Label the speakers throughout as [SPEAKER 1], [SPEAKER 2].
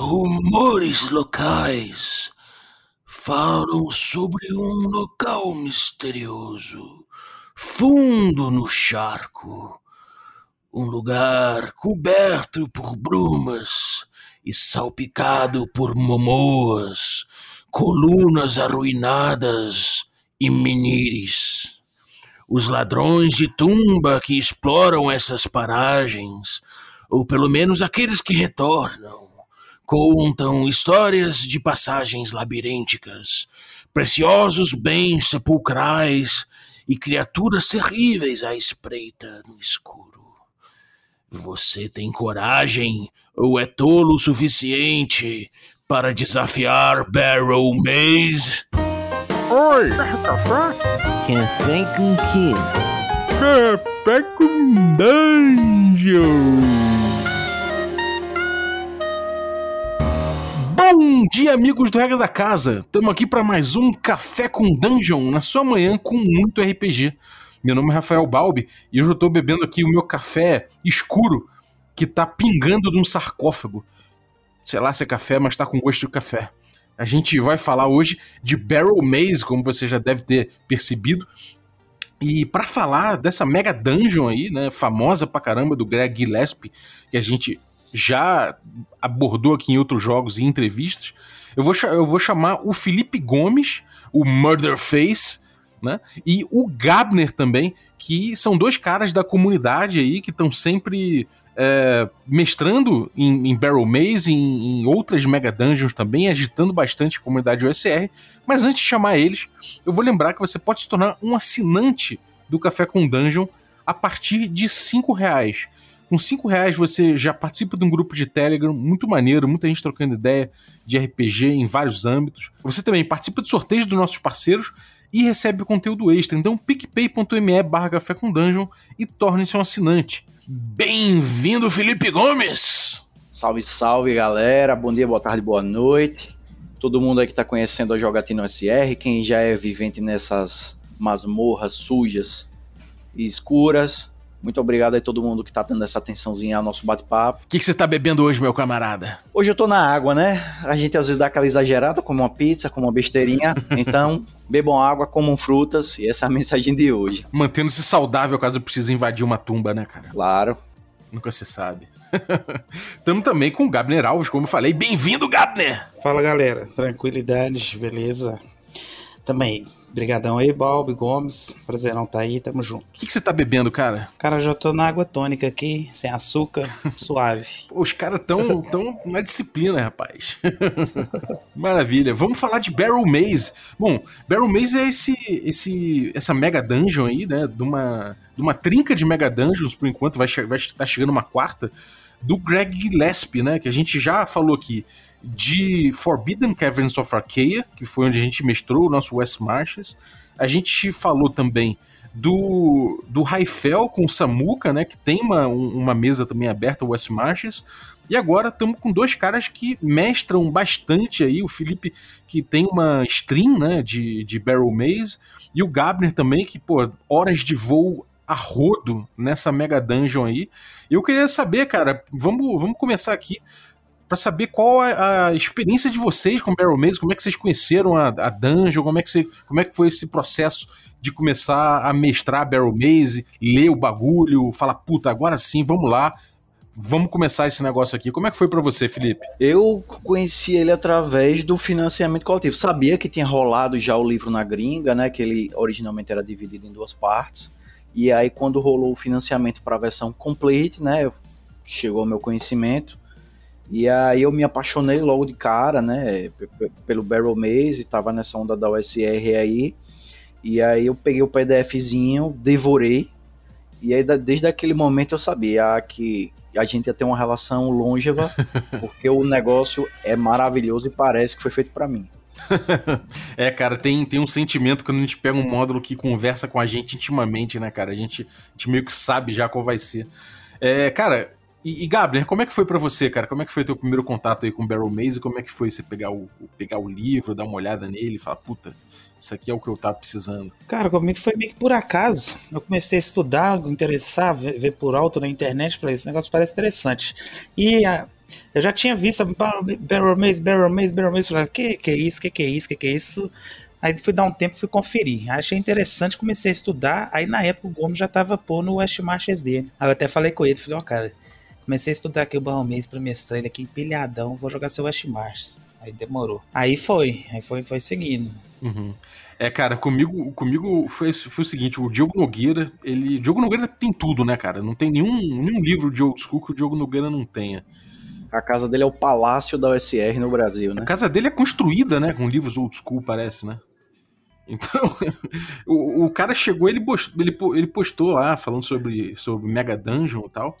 [SPEAKER 1] Rumores locais falam sobre um local misterioso, fundo no charco. Um lugar coberto por brumas e salpicado por momoas, colunas arruinadas e menires. Os ladrões de tumba que exploram essas paragens, ou pelo menos aqueles que retornam, contam histórias de passagens labirínticas, preciosos bens sepulcrais e criaturas terríveis à espreita no escuro. Você tem coragem ou é tolo o suficiente para desafiar Barrow Maze?
[SPEAKER 2] Oi, café?
[SPEAKER 3] Café com quê?
[SPEAKER 2] Café com dungeon.
[SPEAKER 4] Bom dia, amigos do Regra da Casa! Estamos aqui para mais um Café com Dungeon na sua manhã com muito RPG. Meu nome é Rafael Balbi e hoje eu estou bebendo aqui o meu café escuro que está pingando de um sarcófago. Sei lá se é café, mas está com gosto de café. A gente vai falar hoje de Barrel Maze, como você já deve ter percebido. E para falar dessa mega dungeon aí, né, famosa pra caramba do Greg Gillespie, que a gente já abordou aqui em outros jogos e entrevistas, eu vou, eu vou chamar o Felipe Gomes, o Murder Face, né? E o Gabner também, que são dois caras da comunidade aí que estão sempre é, mestrando em, em Barrel Maze, em, em, outras Mega Dungeons também, agitando bastante a comunidade OSR. Mas antes de chamar eles, eu vou lembrar que você pode se tornar um assinante do Café com Dungeon a partir de cinco reais. Com 5 reais você já participa de um grupo de Telegram muito maneiro, muita gente trocando ideia de RPG em vários âmbitos. Você também participa de sorteios dos nossos parceiros e recebe conteúdo extra. Então picpay.me barra café com dungeon e torne-se um assinante. Bem-vindo, Felipe Gomes!
[SPEAKER 5] Salve, salve, galera. Bom dia, boa tarde, boa noite. Todo mundo aí que está conhecendo a Jogatina SR, quem já é vivente nessas masmorras sujas e escuras, muito obrigado aí todo mundo que tá dando essa atençãozinha ao nosso bate-papo.
[SPEAKER 4] O que, que você tá bebendo hoje, meu camarada?
[SPEAKER 5] Hoje eu tô na água, né? A gente às vezes dá aquela exagerada, como uma pizza, como uma besteirinha. Então, bebam água, comam frutas, e essa é a mensagem de hoje.
[SPEAKER 4] Mantendo-se saudável caso precise invadir uma tumba, né, cara?
[SPEAKER 5] Claro.
[SPEAKER 4] Nunca se sabe. Estamos também com o Gabner Alves, como eu falei. Bem-vindo, Gabner!
[SPEAKER 6] Fala, galera. Tranquilidade, beleza? Também, Obrigadão aí, Balbi, Gomes. Prazerão tá aí, tamo junto. O
[SPEAKER 4] que, que você tá bebendo, cara?
[SPEAKER 6] Cara, já tô na água tônica aqui, sem açúcar, suave.
[SPEAKER 4] Pô, os caras tão, tão na disciplina, rapaz. Maravilha. Vamos falar de Barrel Maze. Bom, Barrel Maze é esse, esse, essa mega dungeon aí, né? De uma, de uma trinca de mega dungeons, por enquanto, vai, vai estar tá chegando uma quarta, do Greg Gillespie, né? Que a gente já falou aqui de Forbidden Caverns of Arcaea, que foi onde a gente mestrou o nosso West Marches. A gente falou também do, do Raifel com o Samuka, né, que tem uma, uma mesa também aberta, West Marches. E agora estamos com dois caras que mestram bastante aí, o Felipe que tem uma stream, né, de, de Barrel Maze, e o Gabner também, que, pô, horas de voo a rodo nessa Mega Dungeon aí. Eu queria saber, cara, vamos, vamos começar aqui para saber qual a, a, experiência de vocês com Barrel Maze, como é que vocês conheceram a, a dungeon, como é, que você, como é que foi esse processo de começar a mestrar Barrel Maze, ler o bagulho, falar, puta, agora sim, vamos lá, vamos começar esse negócio aqui. Como é que foi para você, Felipe?
[SPEAKER 5] Eu conheci ele através do financiamento coletivo. Sabia que tinha rolado já o livro na gringa, né, que ele originalmente era dividido em duas partes. E aí quando rolou o financiamento para a versão complete, né, chegou ao meu conhecimento, e aí eu me apaixonei logo de cara, né, pelo Barrel Maze, tava nessa onda da USR aí. E aí eu peguei o PDFzinho, devorei. E aí desde aquele momento eu sabia que a gente ia ter uma relação longeva, porque o negócio é maravilhoso e parece que foi feito para mim.
[SPEAKER 4] é, cara, tem, tem um sentimento quando a gente pega um módulo que conversa com a gente intimamente, né, cara? A gente, a gente meio que sabe já qual vai ser. É, cara, E, e Gabriel, como é que foi pra você, cara? Como é que foi teu primeiro contato aí com Barrel Maze? Como é que foi você pegar o, pegar o livro, dar uma olhada nele e falar, puta, isso aqui é o que eu tava precisando?
[SPEAKER 6] Cara, comigo foi meio que por acaso. Eu comecei a estudar, interessar, ver, ver por alto na internet, falei, esse negócio parece interessante. E a, eu já tinha visto Barrel Maze, Barrel Maze, Barrel Maze, falei, que que é isso, que que é isso, que que é isso? Aí fui dar um tempo, fui conferir. Achei interessante, comecei a estudar. Aí na época o Gomes já tava pondo o Westmarches dele. Aí eu até falei com ele, falei, ó, oh, cara, comecei a estudar aqui o Barromês pra mestrar ele aqui empilhadão, vou jogar seu Westmarches. Aí demorou. Aí foi, aí foi, foi seguindo.
[SPEAKER 4] Uhum. É, cara, comigo, comigo foi, foi o seguinte, o Diogo Nogueira, ele. Diogo Nogueira tem tudo, né, cara? Não tem nenhum, nenhum livro de old school que o Diogo Nogueira não tenha.
[SPEAKER 5] A casa dele é o palácio da USR no Brasil, né?
[SPEAKER 4] A casa dele é construída, né? Com livros old school, parece, né? Então, o, o cara chegou, ele, postou, ele, ele postou lá, falando sobre, sobre Mega Dungeon e tal.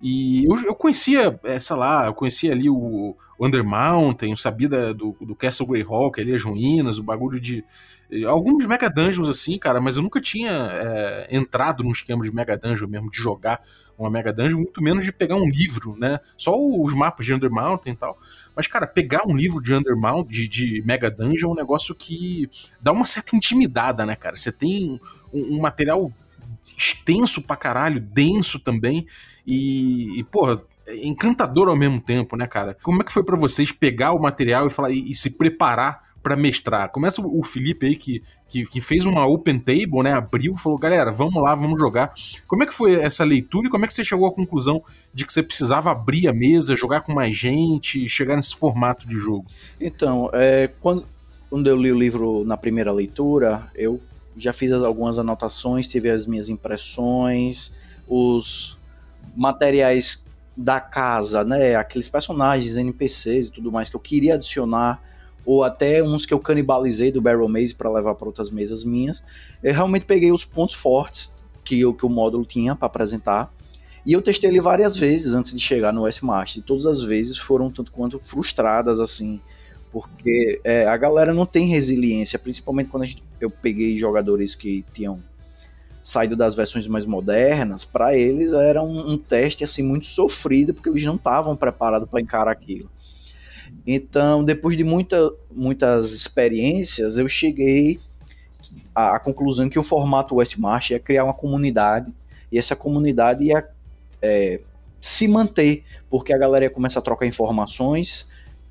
[SPEAKER 4] E eu, eu conhecia, é, sei lá, eu conhecia ali o Undermountain, eu sabia da, do, do Castle Greyhawk, ali as ruínas, o bagulho de. Alguns Mega Dungeons assim, cara, mas eu nunca tinha é, entrado num esquema de Mega Dungeon mesmo, de jogar uma Mega Dungeon, muito menos de pegar um livro, né? Só os mapas de Undermountain e tal. Mas, cara, pegar um livro de Undermountain, de, de Mega Dungeon, é um negócio que dá uma certa intimidada, né, cara? Você tem um, um material extenso pra caralho, denso também, e, e porra, encantador ao mesmo tempo, né, cara? Como é que foi para vocês pegar o material e, falar, e, e se preparar para mestrar? Começa o Felipe aí que, que, que, fez uma open table, né? Abriu, falou, galera, vamos lá, vamos jogar. Como é que foi essa leitura e como é que você chegou à conclusão de que você precisava abrir a mesa, jogar com mais gente, chegar nesse formato de jogo?
[SPEAKER 5] Então, é, quando, quando eu li o livro na primeira leitura, eu já fiz algumas anotações, tive as minhas impressões, os materiais da casa, né, aqueles personagens, NPCs e tudo mais que eu queria adicionar, ou até uns que eu canibalizei do Barrel Maze para levar para outras mesas minhas. Eu realmente peguei os pontos fortes que, eu, que o módulo tinha para apresentar. E eu testei ele várias vezes antes de chegar no S-Master. E todas as vezes foram tanto quanto frustradas, assim porque é, a galera não tem resiliência, principalmente quando gente, eu peguei jogadores que tinham saído das versões mais modernas, para eles era um, um, teste assim muito sofrido, porque eles não estavam preparados para encarar aquilo. Então, depois de muita, muitas experiências, eu cheguei à, à conclusão que o formato Westmarch ia criar uma comunidade, e essa comunidade ia é, se manter, porque a galera ia começar a trocar informações,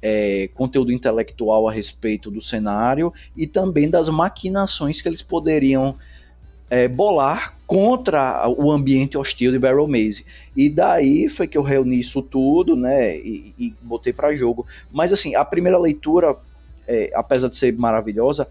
[SPEAKER 5] é, conteúdo intelectual a respeito do cenário e também das maquinações que eles poderiam é, bolar contra o ambiente hostil de Barrel Maze. E daí foi que eu reuni isso tudo, né, e, e botei para jogo. Mas assim, a primeira leitura, é, apesar de ser maravilhosa,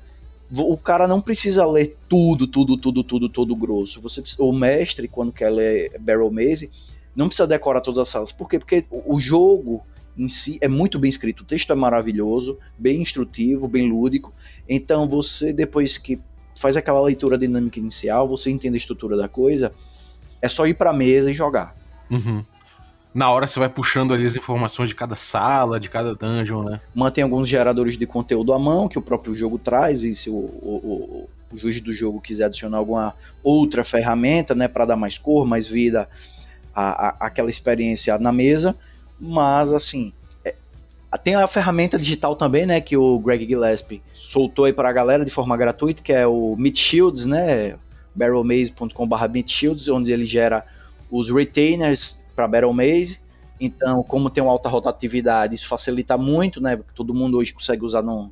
[SPEAKER 5] o cara não precisa ler tudo, tudo, tudo, tudo, todo grosso. Você, o mestre, quando quer ler Barrel Maze, não precisa decorar todas as salas. Por quê? Porque o jogo em si é muito bem escrito, o texto é maravilhoso, bem instrutivo, bem lúdico. Então você depois que faz aquela leitura dinâmica inicial, você entende a estrutura da coisa, é só ir para a mesa e jogar.
[SPEAKER 4] Uhum. Na hora você vai puxando ali as informações de cada sala, de cada dungeon, né?
[SPEAKER 5] Mantém alguns geradores de conteúdo à mão que o próprio jogo traz e se o, o, o, o juiz do jogo quiser adicionar alguma outra ferramenta, né, para dar mais cor, mais vida à, à, àquela experiência na mesa, mas assim, é, tem a ferramenta digital também, né, que o Greg Gillespie soltou aí para a galera de forma gratuita, que é o Meet Shields, né, barrelmaze.com.br Meet onde ele gera os retainers para Battle Maze. Então, como tem uma alta rotatividade, isso facilita muito, né? Todo mundo hoje consegue usar num,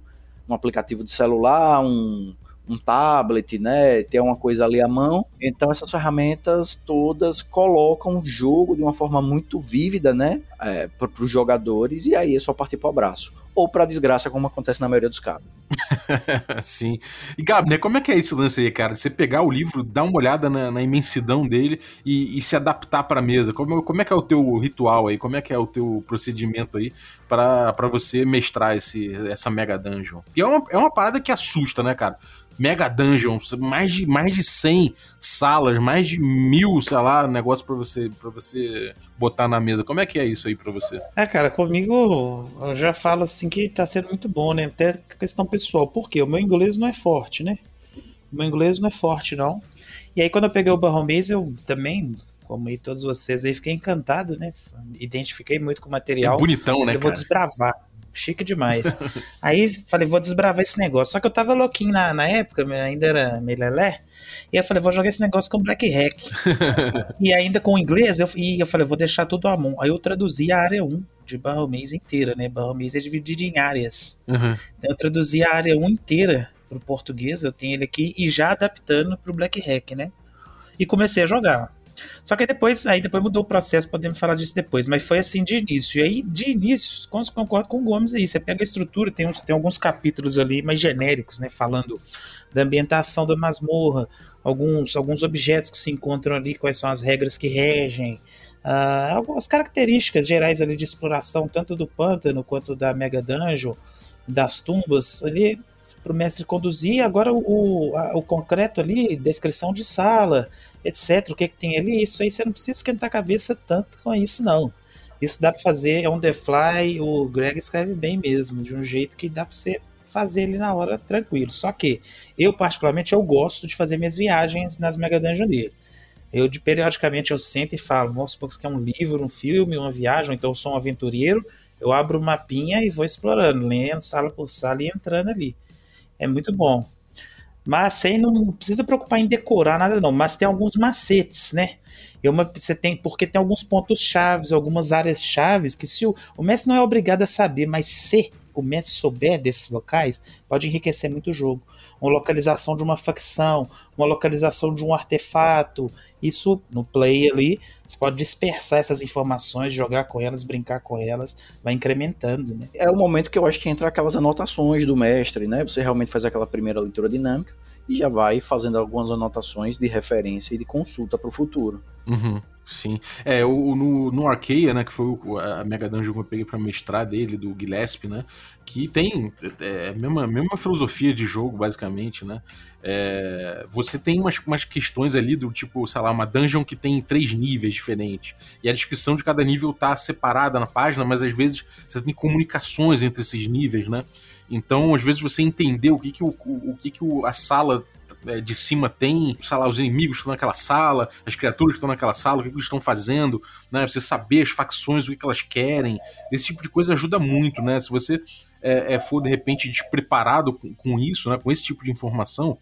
[SPEAKER 5] num aplicativo de celular, um, um tablet, né, ter uma coisa ali à mão. Então essas ferramentas todas colocam o jogo de uma forma muito vívida, né, é, para os jogadores e aí é só partir para o abraço. Ou para desgraça, como acontece na maioria dos casos.
[SPEAKER 4] Sim. E Gabi, né, como é que é esse lance aí, cara? Você pegar o livro, dar uma olhada na, na imensidão dele e, e se adaptar para a mesa. Como, como é que é o teu ritual aí? Como é que é o teu procedimento aí para você mestrar esse, essa Mega Dungeon? E é uma, é uma parada que assusta, né, cara? Mega Dungeon, mais de, mais de 100 salas, mais de mil, sei lá, negócio para você para você botar na mesa. Como é que é isso aí para você?
[SPEAKER 6] É, cara, comigo eu já falo assim que tá sendo muito bom, né? Até questão pessoal. Por quê? O meu inglês não é forte, né? O meu inglês não é forte, não. E aí quando eu peguei o Barromês, eu também como aí todos vocês aí, fiquei encantado, né? Identifiquei muito com o
[SPEAKER 4] É
[SPEAKER 6] material.
[SPEAKER 4] bonitão, né,
[SPEAKER 6] eu vou
[SPEAKER 4] cara?
[SPEAKER 6] desbravar. Chique demais. Aí falei, vou desbravar esse negócio. Só que eu tava louquinho na, na época, ainda era meio lelé. E eu falei, vou jogar esse negócio com Black Hack. e ainda com inglês, eu, e eu falei, vou deixar tudo à mão. Aí eu traduzi a área 1 de Barromês inteira, né? Barromês é dividido em áreas.
[SPEAKER 4] Uhum.
[SPEAKER 6] Então eu traduzi a área 1 inteira pro português, eu tenho ele aqui, e já adaptando pro Black Hack, né? E comecei a jogar. Só que depois, aí depois mudou o processo, podemos falar disso depois, mas foi assim de início. E aí, de início, con- concordo com o Gomes aí. Você pega a estrutura, tem, uns, tem alguns capítulos ali mais genéricos, né? Falando da ambientação da masmorra, alguns, alguns objetos que se encontram ali, quais são as regras que regem, ah, algumas características gerais ali de exploração, tanto do pântano quanto da Mega Dungeon, das tumbas, ali para o mestre conduzir. Agora o, a- o concreto ali, descrição de sala, etc. O que, que tem ali, isso aí você não precisa esquentar a cabeça tanto com isso, não. Isso dá para fazer on the fly, o Greg escreve bem mesmo, de um jeito que dá para você fazer ele na hora tranquilo. Só que eu, particularmente, eu gosto de fazer minhas viagens nas Mega Dungeon dele. Eu, de, periodicamente, eu sento e falo, vamos supor que é um livro, um filme, uma viagem, então eu sou um aventureiro, eu abro o mapinha e vou explorando, lendo sala por sala e entrando ali. É muito bom. Mas sem não precisa preocupar em decorar nada não, mas tem alguns macetes, né? Você tem porque tem alguns pontos chaves, algumas áreas chaves que se o, o mestre não é obrigado a saber, mas se o mestre souber desses locais, pode enriquecer muito o jogo. Uma localização de uma facção, uma localização de um artefato, isso no play ali, você pode dispersar essas informações, jogar com elas, brincar com elas, vai incrementando, né?
[SPEAKER 5] É o momento que eu acho que entra aquelas anotações do mestre, né? Você realmente faz aquela primeira leitura dinâmica e já vai fazendo algumas anotações de referência e de consulta para o futuro.
[SPEAKER 4] Uhum, sim. É, o, no, no Arkeia, né, que foi o- a Mega Dungeon que eu peguei pra mestrar dele, do Gillespie, né, que tem é, a mesma, mesma filosofia de jogo, basicamente, né, é, você tem umas, umas questões ali do tipo, sei lá, uma dungeon que tem três níveis diferentes, e a descrição de cada nível tá separada na página, mas às vezes você tem comunicações entre esses níveis, né, então às vezes você entender o que que, o, o, que, que a sala é, de cima tem, sei lá, os inimigos que estão naquela sala, as criaturas que estão naquela sala, o que, que eles estão fazendo, né? Você saber as facções, o que, que elas querem. Esse tipo de coisa ajuda muito, né? Se você é, é, for, de repente, despreparado com, com isso, né? Com esse tipo de informação,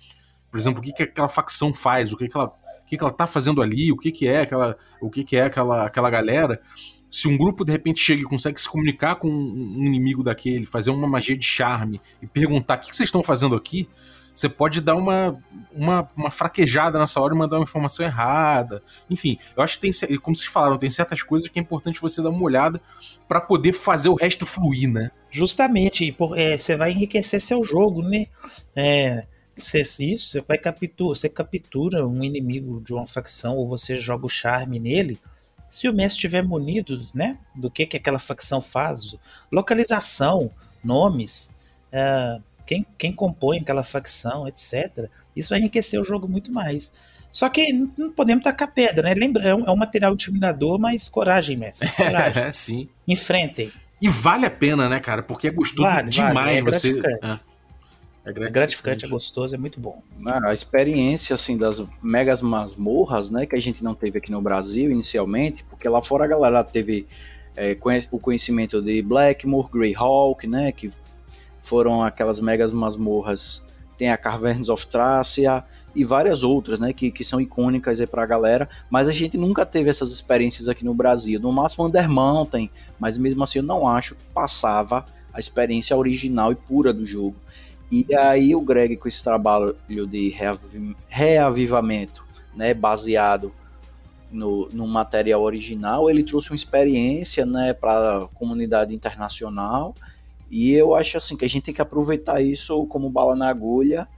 [SPEAKER 4] por exemplo, o que, que aquela facção faz, o que, que ela. O que, que ela tá fazendo ali, o que, que é aquela. O que, que é aquela, aquela galera. Se um grupo de repente chega e consegue se comunicar com um inimigo daquele, fazer uma magia de charme e perguntar o que, que vocês estão fazendo aqui, você pode dar uma, uma, uma fraquejada nessa hora e mandar uma informação errada. Enfim, eu acho que tem, como vocês falaram, tem certas coisas que é importante você dar uma olhada para poder fazer o resto fluir, né?
[SPEAKER 6] Justamente, por- é, você vai enriquecer seu jogo, né? É, você- isso, você vai captura, você captura um inimigo de uma facção ou você joga o charme nele. Se o mestre estiver munido, né, do que que aquela facção faz, localização, nomes, é, quem, quem compõe aquela facção, etc. Isso vai enriquecer o jogo muito mais. Só que não- podemos tacar pedra, né? Lembra, é um, é um material intimidador, mas coragem, mestre. Coragem.
[SPEAKER 4] É, sim.
[SPEAKER 6] Enfrentem.
[SPEAKER 4] E vale a pena, né, cara? Porque é gostoso
[SPEAKER 6] Vale,
[SPEAKER 4] demais
[SPEAKER 6] vale, é
[SPEAKER 4] você.
[SPEAKER 6] gratificante.
[SPEAKER 4] É. É
[SPEAKER 6] É gratificante, é gostoso, é muito bom.
[SPEAKER 5] A experiência assim das megas masmorras, né, que a gente não teve aqui no Brasil inicialmente, porque lá fora a galera teve é, conhe- o conhecimento de Blackmore, Greyhawk, né, que foram aquelas megas masmorras, tem a Caverns of Thracia e várias outras, né, que, que são icônicas aí pra galera, mas a gente nunca teve essas experiências aqui no Brasil, no máximo Under Mountain, mas mesmo assim eu não acho que passava a experiência original e pura do jogo. E aí o Greg com esse trabalho de reavi- reavivamento, né, baseado no, no material original, ele trouxe uma experiência, né, para a comunidade internacional. E eu acho assim que a gente tem que aproveitar isso como bala na agulha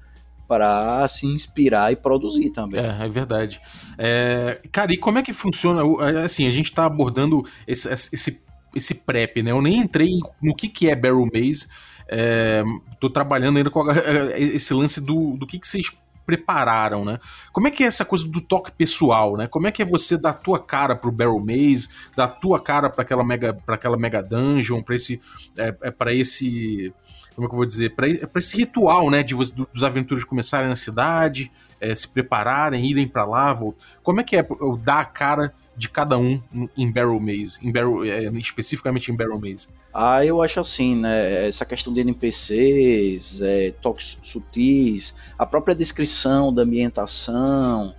[SPEAKER 5] para se inspirar e produzir também.
[SPEAKER 4] É, é verdade. É, cara, e como é que funciona? o- Assim, a gente tá abordando esse, esse, esse prep, né? Eu nem entrei no que, que é Barrel Maze. É, tô trabalhando ainda com a- esse lance do, do que, que vocês prepararam, né? Como é que é essa coisa do toque pessoal, né? Como é que é você dar a tua cara pro Barrel Maze, dar a tua cara para aquela mega para aquela mega dungeon, para esse é, é para esse como é que eu vou dizer, para esse ritual, né, de você, dos aventureiros começarem na cidade, é, se prepararem, irem para lá, voltar. Como é que é dar a cara de cada um em Barrel Maze, em Barrel, é, especificamente em Barrel Maze?
[SPEAKER 5] Ah, eu acho assim, né? Essa questão de NPCs, é, toques sutis, a própria descrição da ambientação,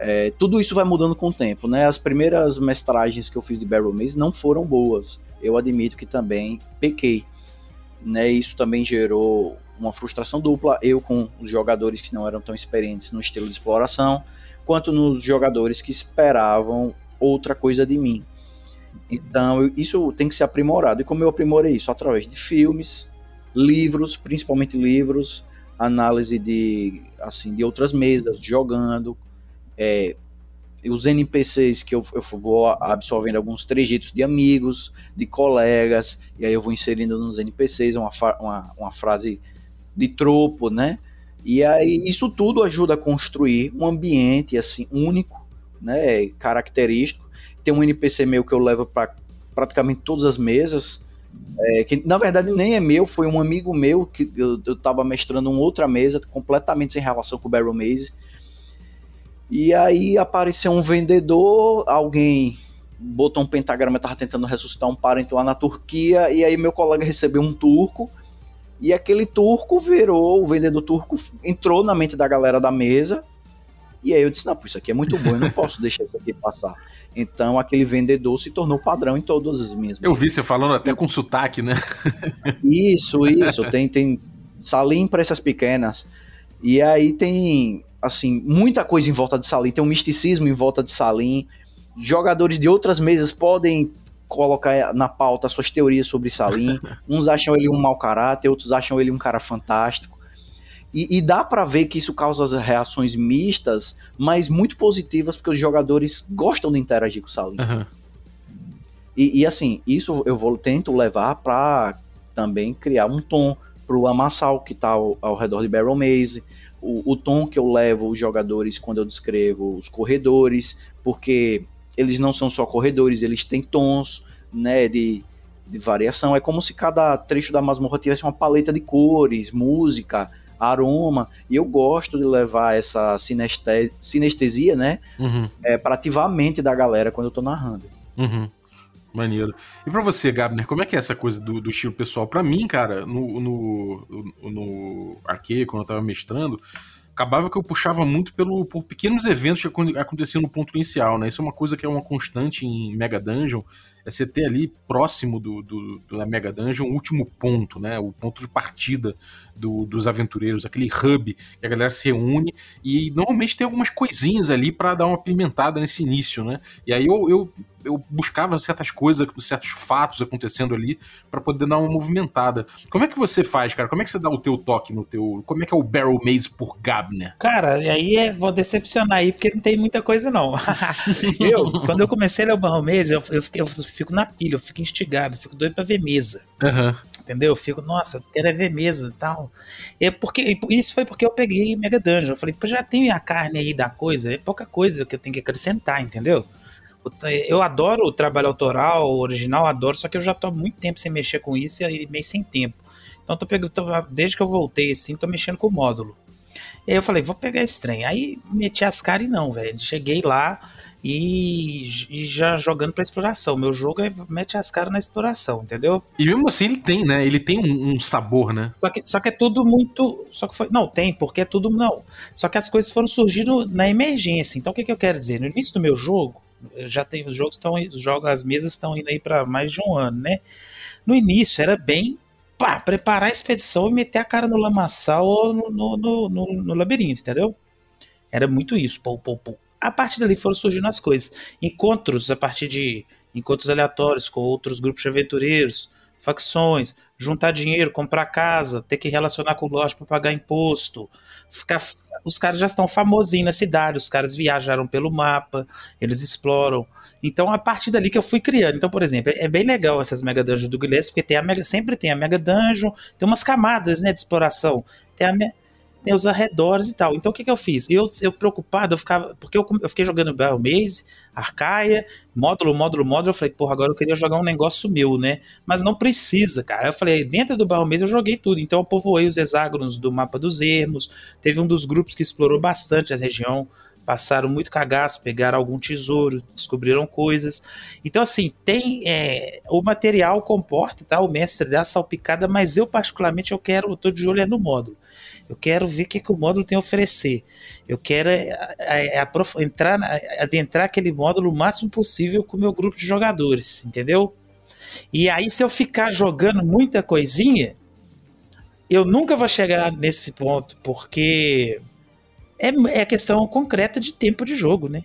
[SPEAKER 5] é, tudo isso vai mudando com o tempo, né? As primeiras mestragens que eu fiz de Barrel Maze não foram boas. Eu admito que também pequei, né? Isso também gerou uma frustração dupla, eu com os jogadores que não eram tão experientes no estilo de exploração, quanto nos jogadores que esperavam outra coisa de mim. Então, isso tem que ser aprimorado. E como eu aprimorei isso? Através de filmes, livros, principalmente livros, análise de, assim, de outras mesas, jogando, é, os NPCs que eu, eu vou absorvendo alguns trejeitos de amigos, de colegas, e aí eu vou inserindo nos NPCs uma, uma, uma frase de tropo, né? E aí isso tudo ajuda a construir um ambiente assim único, né, característico. Tem um NPC meu que eu levo para praticamente todas as mesas, é, que na verdade nem é meu, foi um amigo meu que eu, eu tava mestrando uma outra mesa completamente sem relação com o Barrel Maze. E aí apareceu um vendedor, alguém botou um pentagrama, tava tentando ressuscitar um parente lá na Turquia, e aí meu colega recebeu um turco e aquele turco virou, o vendedor turco entrou na mente da galera da mesa. E aí eu disse: Não, isso aqui é muito bom, eu não posso deixar isso aqui passar. Então aquele vendedor se tornou padrão em todas as minhas.
[SPEAKER 4] Eu vi você falando até com sotaque, né?
[SPEAKER 5] Isso, isso. Tem, tem salim para essas pequenas. E aí tem, assim, muita coisa em volta de salim. Tem um misticismo em volta de salim. Jogadores de outras mesas podem colocar na pauta suas teorias sobre Salim. Uns acham ele um mau caráter, outros acham ele um cara fantástico. E, e dá para ver que isso causa as reações mistas, mas muito positivas, porque os jogadores gostam de interagir com o Salim. Uhum. E, e, assim, isso eu vou tento levar para também criar um tom pro Amassal que tá ao, ao redor de Barrel Maze, o, o tom que eu levo os jogadores quando eu descrevo os corredores, porque eles não são só corredores, eles têm tons, né, de, de variação. É como se cada trecho da masmorra tivesse uma paleta de cores, música, aroma, e eu gosto de levar essa sineste sinestesia, né,
[SPEAKER 4] uhum.
[SPEAKER 5] é, para ativar a mente da galera quando eu tô narrando.
[SPEAKER 4] Uhum. Maneiro. E pra você, Gabner, como é que é essa coisa do, do estilo pessoal? Pra mim, cara, no, no, no, no Arquê, quando eu tava mestrando, acabava que eu puxava muito pelo, por pequenos eventos que aconteciam no ponto inicial, né? Isso é uma coisa que é uma constante em Mega Dungeon, é você ter ali próximo do, do, da Mega Dungeon o último ponto, né? O ponto de partida do, dos aventureiros, aquele hub que a galera se reúne e normalmente tem algumas coisinhas ali para dar uma pimentada nesse início, né? E aí eu, eu eu buscava certas coisas, certos fatos acontecendo ali para poder dar uma movimentada. Como é que você faz, cara? Como é que você dá o teu toque no teu. Como é que é o Barrel Maze por Gabner?
[SPEAKER 6] Cara, e aí é, vou decepcionar aí, porque não tem muita coisa, não. eu, quando eu comecei a ler o Barrel Maze, eu, eu, eu, fico na pilha, eu fico instigado, fico doido pra ver mesa.
[SPEAKER 4] Uhum.
[SPEAKER 6] Entendeu? Eu fico, nossa, eu quero é ver mesa e tal. É porque, isso foi porque eu peguei Mega Dungeon. Eu falei, pô, já tem a carne aí da coisa, é pouca coisa que eu tenho que acrescentar, entendeu? Eu adoro o trabalho autoral, o original, adoro, só que eu já tô há muito tempo sem mexer com isso e meio sem tempo. Então tô pegando, tô, desde que eu voltei assim, tô mexendo com o módulo. E aí eu falei, vou pegar esse trem. Aí meti as caras e não, velho. Cheguei lá e, e, já jogando pra exploração. Meu jogo é mete as caras na exploração, entendeu?
[SPEAKER 4] E mesmo assim ele tem, né? Ele tem um, um, sabor, né?
[SPEAKER 6] Só que, só que é tudo muito. Só que foi. Não, tem, porque é tudo. Não. Só que as coisas foram surgindo na emergência. Então o que, que eu quero dizer? No início do meu jogo, já tem os jogos estão os jogos as mesas estão indo aí para mais de um ano, né? No início era bem pá, preparar a expedição e meter a cara no lamaçal ou no, no, no, no, labirinto, entendeu? Era muito isso, pô, pô, pô. A partir dali foram surgindo as coisas. Encontros a partir de encontros aleatórios com outros grupos de aventureiros, facções, juntar dinheiro, comprar casa, ter que relacionar com loja para pagar imposto, ficar os caras já estão famosinhos na cidade, os caras viajaram pelo mapa, eles exploram. Então, a partir dali que eu fui criando. Então, por exemplo, é bem legal essas Mega Dungeons do Guilherme, porque tem a mega, sempre tem a Mega Dungeon, tem umas camadas né, de exploração. Tem a, tem os arredores e tal. Então o que, que eu fiz? Eu, eu preocupado, eu ficava. Porque eu, eu fiquei jogando Battle Maze, Arcaia, módulo, módulo, módulo. Eu falei, porra, agora eu queria jogar um negócio meu, né? Mas não precisa, cara. Eu falei, dentro do Battle Maze eu joguei tudo. Então eu povoei os hexágonos do mapa dos ermos. Teve um dos grupos que explorou bastante a região passaram muito cagaço, pegaram algum tesouro, descobriram coisas. Então, assim, tem. É, o material comporta, tá? O mestre dá salpicada, mas eu, particularmente, eu quero, eu tô de olho é no módulo. Eu quero ver o que, que o módulo tem a oferecer. Eu quero é, é, é entrar, adentrar aquele módulo o máximo possível com o meu grupo de jogadores, entendeu? E aí, se eu ficar jogando muita coisinha, eu nunca vou chegar nesse ponto, porque é, é questão concreta de tempo de jogo, né?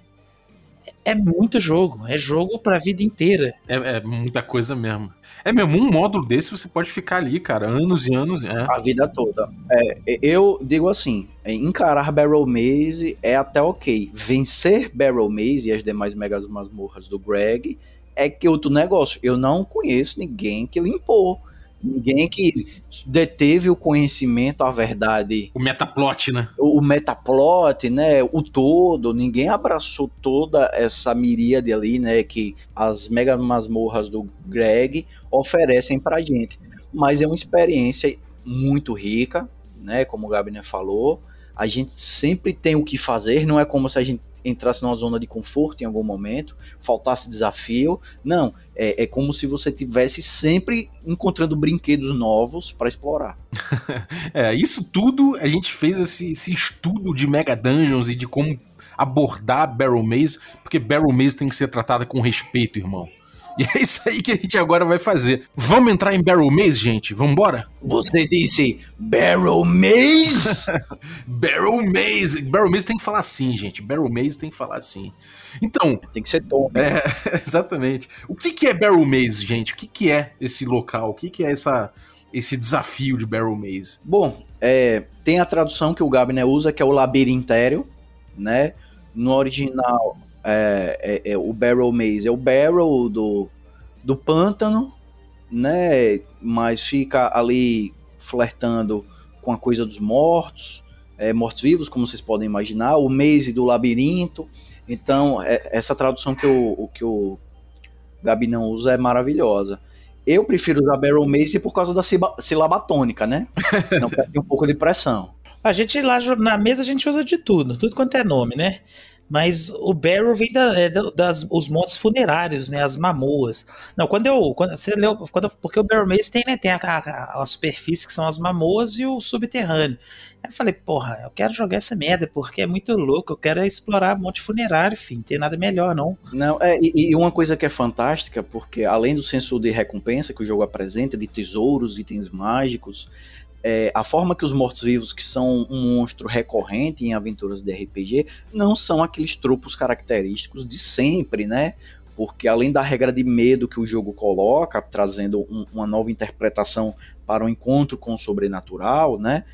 [SPEAKER 6] É muito jogo, é jogo pra vida inteira.
[SPEAKER 4] É, é, muita coisa mesmo. É mesmo, um módulo desse você pode ficar ali, cara, anos e anos. É.
[SPEAKER 5] A vida toda. É, eu digo assim: encarar Barrel Maze é até ok. Vencer Barrel Maze e as demais megas masmorras do Greg é que outro negócio. Eu não conheço ninguém que limpou Ninguém que deteve o conhecimento, a verdade.
[SPEAKER 4] O metaplot, né?
[SPEAKER 5] O, o metaplot, né? O todo. Ninguém abraçou toda essa miríade ali, né? Que as mega masmorras do Greg oferecem pra gente. Mas é uma experiência muito rica, né? Como o Gabner falou. A gente sempre tem o que fazer, não é como se a gente entrasse numa zona de conforto em algum momento, faltasse desafio. Não, é, é como se você tivesse sempre encontrando brinquedos novos para explorar.
[SPEAKER 4] é, isso tudo a gente fez esse, esse estudo de Mega Dungeons e de como abordar Barrel Maze, porque Barrel Maze tem que ser tratada com respeito, irmão. E é isso aí que a gente agora vai fazer. Vamos entrar em Barrel Maze, gente? Vambora?
[SPEAKER 5] Você disse Barrel Maze?
[SPEAKER 4] Barrel Maze. Barrel Maze tem que falar assim, gente. Barrel Maze tem que falar assim. Então.
[SPEAKER 5] Tem que ser tom.
[SPEAKER 4] É, exatamente. O que, que é Barrel Maze, gente? O que, que é esse local? O que, que é essa, esse desafio de Barrel Maze?
[SPEAKER 5] Bom, é, tem a tradução que o Gabner usa, que é o labirintério, né? No original, é, é, é, o Barrel Maze, é o Barrel do, do pântano, né? Mas fica ali flertando com a coisa dos mortos, é, mortos-vivos, como vocês podem imaginar, o Maze do labirinto. Então, é, essa tradução que o, que o Gabi não usa é maravilhosa. Eu prefiro usar Barrel Maze por causa da sílaba tônica, né? Senão perde um pouco de pressão.
[SPEAKER 6] A gente lá na mesa a gente usa de tudo, tudo quanto é nome, né? Mas o Barrow vem da, é, das os montes funerários, né? As mamoas. Não, quando eu. Quando, você leu, quando, porque o Barrow Maze tem, né? Tem a, a, a, superfície que são as mamoas e o subterrâneo. Aí eu falei, porra, eu quero jogar essa merda, porque é muito louco, eu quero explorar monte funerário, enfim, tem nada melhor, não.
[SPEAKER 5] Não, é, e, e, uma coisa que é fantástica, porque além do senso de recompensa que o jogo apresenta, de tesouros, itens mágicos, é, a forma que os mortos-vivos, que são um monstro recorrente em aventuras de RPG, não são aqueles tropos característicos de sempre, né? Porque além da regra de medo que o jogo coloca, trazendo um, uma nova interpretação para o encontro com o sobrenatural, né?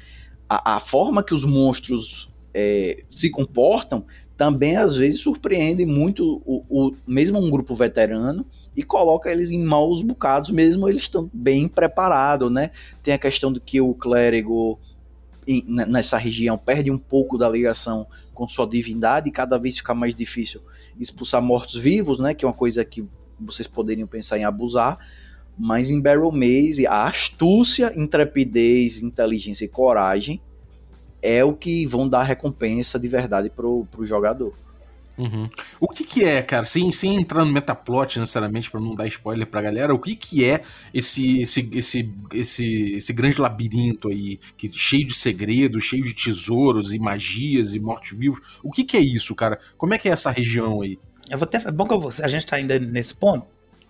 [SPEAKER 5] A, a forma que os monstros é, se comportam também às vezes surpreende muito o, o mesmo um grupo veterano e coloca eles em maus bocados, mesmo eles estão bem preparados, né? Tem a questão de que o clérigo nessa região perde um pouco da ligação com sua divindade e cada vez fica mais difícil expulsar mortos-vivos, né? Que é uma coisa que vocês poderiam pensar em abusar. Mas em Barrel Maze, a astúcia, intrepidez, inteligência e coragem é o que vão dar recompensa de verdade pro, pro jogador.
[SPEAKER 4] Uhum. O que que é, cara, sem, sem entrar no metaplot necessariamente para não dar spoiler pra galera, o que que é esse esse, esse, esse, esse grande labirinto aí, que, cheio de segredos, cheio de tesouros e magias e mortos-vivos? O que que é isso, cara? Como é que é essa região aí?
[SPEAKER 6] Eu vou até, é bom que eu vou, a gente tá ainda nesse ponto.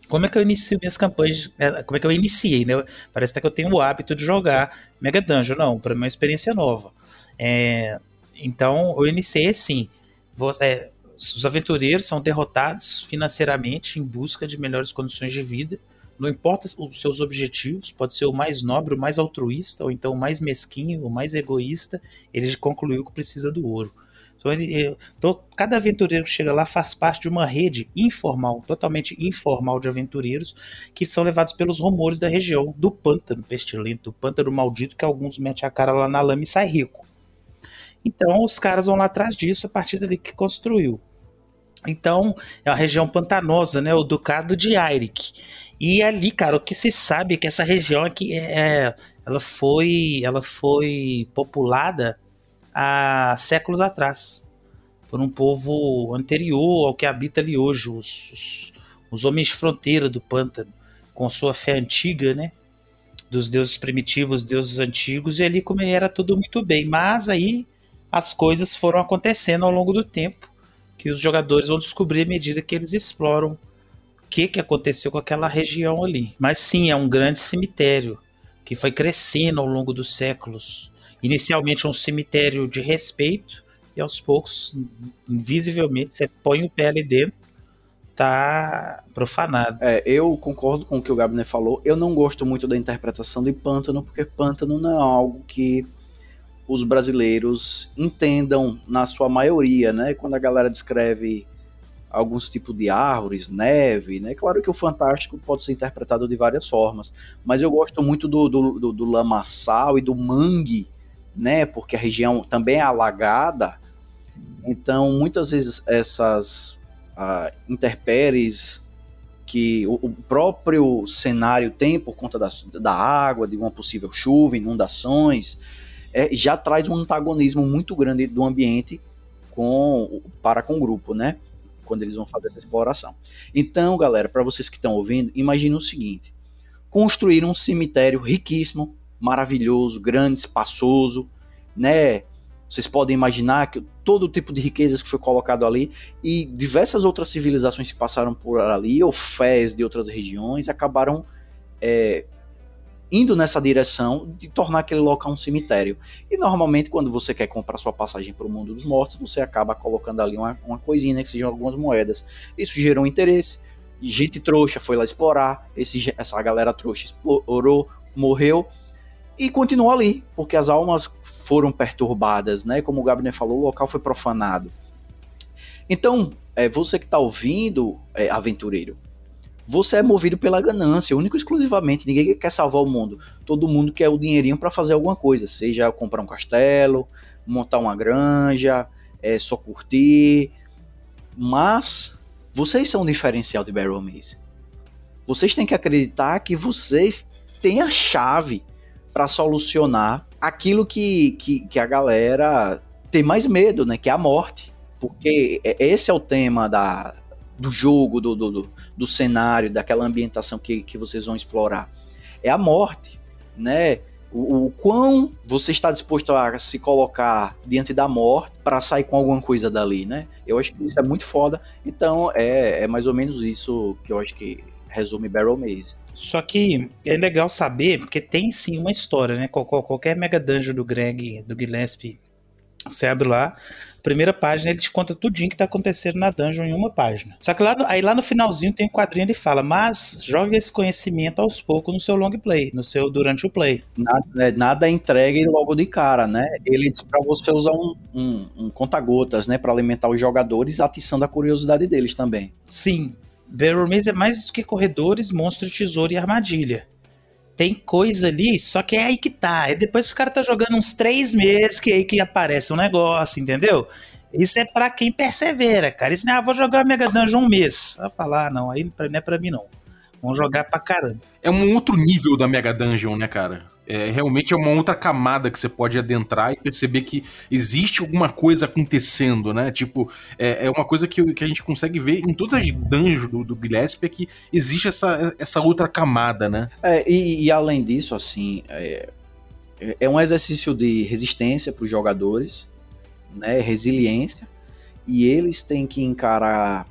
[SPEAKER 6] Como é que eu inicio minhas campanhas? É, como é que eu iniciei, né? Parece até que eu tenho o hábito de jogar Mega Dungeon. Não, para mim é uma experiência nova. É, então, eu iniciei assim. Você, é, os aventureiros são derrotados financeiramente em busca de melhores condições de vida. Não importa os seus objetivos, pode ser o mais nobre, o mais altruísta, ou então o mais mesquinho, o mais egoísta, ele concluiu que precisa do ouro. Então, ele, então, cada aventureiro que chega lá faz parte de uma rede informal, totalmente informal de aventureiros, que são levados pelos rumores da região, do pântano pestilento, do pântano maldito, que alguns metem a cara lá na lama e sai rico. Então os caras vão lá atrás disso a partir dali que construiu. Então é uma região pantanosa, né? O Ducado de Eirik. E ali, cara, o que se sabe é que essa região aqui é, é, ela foi, ela foi populada há séculos atrás por um povo anterior ao que habita ali hoje, os, os, os homens de fronteira do pântano, com sua fé antiga, né? Dos deuses primitivos, deuses antigos, e ali como era tudo muito bem. Mas aí as coisas foram acontecendo ao longo do tempo, que os jogadores vão descobrir à medida que eles exploram que, que aconteceu com aquela região ali. Mas sim, é um grande cemitério que foi crescendo ao longo dos séculos. Inicialmente um cemitério de respeito e aos poucos, invisivelmente, você põe o pé ali dentro, tá profanado.
[SPEAKER 5] É, eu concordo com o que o Gabner falou. Eu não gosto muito da interpretação de pântano, porque pântano não é algo que os brasileiros entendam na sua maioria, né? Quando a galera descreve alguns tipos de árvores, neve, né? Claro que o fantástico pode ser interpretado de várias formas, mas eu gosto muito do, do, do, do lamaçal e do mangue, né? Porque a região também é alagada, então muitas vezes essas uh, interpéries que o, o, próprio cenário tem por conta da, da água, de uma possível chuva, inundações, é, já traz um antagonismo muito grande do ambiente com, para com o grupo, né? quando eles vão fazer essa exploração. Então, galera, para vocês que estão ouvindo, imagine o seguinte: construir um cemitério riquíssimo, maravilhoso, grande, espaçoso, né? Vocês podem imaginar que todo tipo de riquezas que foi colocado ali e diversas outras civilizações que passaram por ali, ou fés de outras regiões, acabaram é, indo nessa direção de tornar aquele local um cemitério. E normalmente, quando você quer comprar sua passagem para o mundo dos mortos, você acaba colocando ali uma, uma coisinha, né, que sejam algumas moedas. Isso gerou interesse. Gente trouxa foi lá explorar, esse, essa galera trouxa explorou, morreu e continuou ali, porque as almas foram perturbadas, né? Como o Gabner falou, o local foi profanado. Então, é, você que está ouvindo, é, aventureiro, você é movido pela ganância, único exclusivamente. Ninguém quer salvar o mundo. Todo mundo quer o dinheirinho para fazer alguma coisa, seja comprar um castelo, montar uma granja, é só curtir. Mas vocês são um diferencial de Barrel Maze. Vocês têm que acreditar que vocês têm a chave para solucionar aquilo que, que, que a galera tem mais medo, né? Que é a morte. Porque esse é o tema da, do jogo, do, do, do cenário, daquela ambientação que, que vocês vão explorar. É a morte, né? O, o quão você está disposto a se colocar diante da morte para sair com alguma coisa dali, né? Eu acho que isso é muito foda. Então é, é mais ou menos isso que eu acho que resume Barrel Maze.
[SPEAKER 6] Só que é legal saber, porque tem sim uma história, né? Qualquer Mega Dungeon do Greg, do Gillespie, você abre lá, primeira página ele te conta tudinho que tá acontecendo na dungeon em uma página. Só que lá, aí lá no finalzinho tem um quadrinho ele fala, mas jogue esse conhecimento aos poucos no seu long play, no seu durante o play.
[SPEAKER 5] Nada, é, nada entregue logo de cara, né? Ele diz para você usar um, um, um conta-gotas, né, para alimentar os jogadores, atiçando a curiosidade deles também.
[SPEAKER 6] Sim, Barrel Maze é mais do que corredores, monstro, tesouro e armadilha tem coisa ali, só que é aí que tá. É depois o cara tá jogando uns três meses que é aí que aparece um negócio, entendeu? Isso é para quem persevera, cara. Isso não é, ah, vou jogar Mega Dungeon um mês. Vai falar, ah, não, aí não é pra mim não. Vamos jogar pra caramba.
[SPEAKER 4] É um outro nível da Mega Dungeon, né, cara? É, realmente é uma outra camada que você pode adentrar e perceber que existe alguma coisa acontecendo, né? Tipo, é, é uma coisa que, que a gente consegue ver em todas as dungeons do, do Gillespie é que existe essa, essa outra camada, né?
[SPEAKER 5] É, e, e além disso, assim, é, é um exercício de resistência para os jogadores, né? Resiliência, e eles têm que encarar